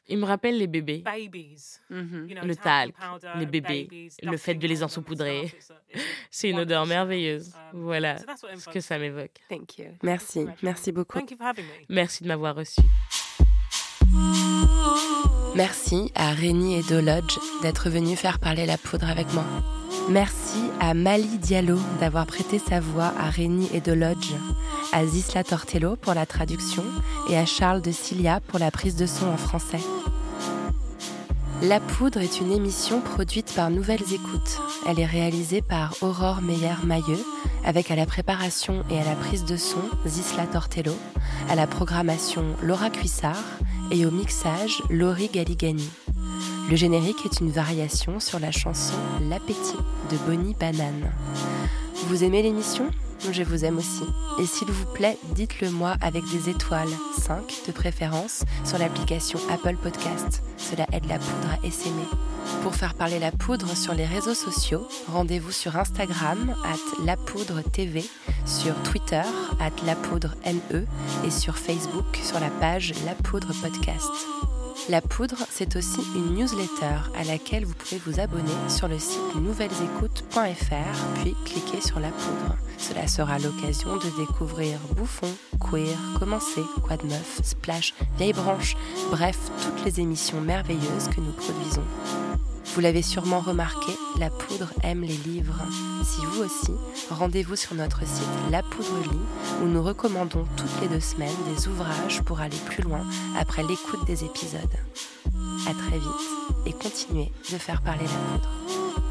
Il me rappelle les bébés, mm-hmm. le talc, les bébés, le fait de les ensaupouder. <laughs> C'est une odeur merveilleuse. Um, voilà ce que ça m'évoque.
Merci, merci beaucoup.
Merci de m'avoir reçu.
Merci à Rémi et Dolodge d'être venus faire parler la poudre avec moi. Merci à Mali Diallo d'avoir prêté sa voix à Rémi et Dolodge, à Zisla Tortello pour la traduction et à Charles de Cilia pour la prise de son en français. La Poudre est une émission produite par Nouvelles Écoutes. Elle est réalisée par Aurore Meyer-Mailleux, avec à la préparation et à la prise de son Zisla Tortello, à la programmation Laura Cuissard et au mixage Laurie Galigani. Le générique est une variation sur la chanson L'appétit de Bonnie Banane. Vous aimez l'émission? Je vous aime aussi. Et s'il vous plaît, dites-le moi avec des étoiles, 5 de préférence, sur l'application Apple Podcast. Cela aide la poudre à essaimer. Pour faire parler la poudre sur les réseaux sociaux, rendez-vous sur Instagram, at lapoudre.tv, sur Twitter, at lapoudre.ne et sur Facebook sur la page La Poudre Podcast. La Poudre, c'est aussi une newsletter à laquelle vous pouvez vous abonner sur le site nouvellesécoutes.fr, puis cliquer sur La Poudre. Cela sera l'occasion de découvrir Bouffon, Queer, Commencer, Quoi de Meuf, Splash, Vieille Branche, bref, toutes les émissions merveilleuses que nous produisons. Vous l'avez sûrement remarqué, la poudre aime les livres. Si vous aussi, rendez-vous sur notre site La Poudre Lit où nous recommandons toutes les deux semaines des ouvrages pour aller plus loin après l'écoute des épisodes. À très vite et continuez de faire parler la poudre.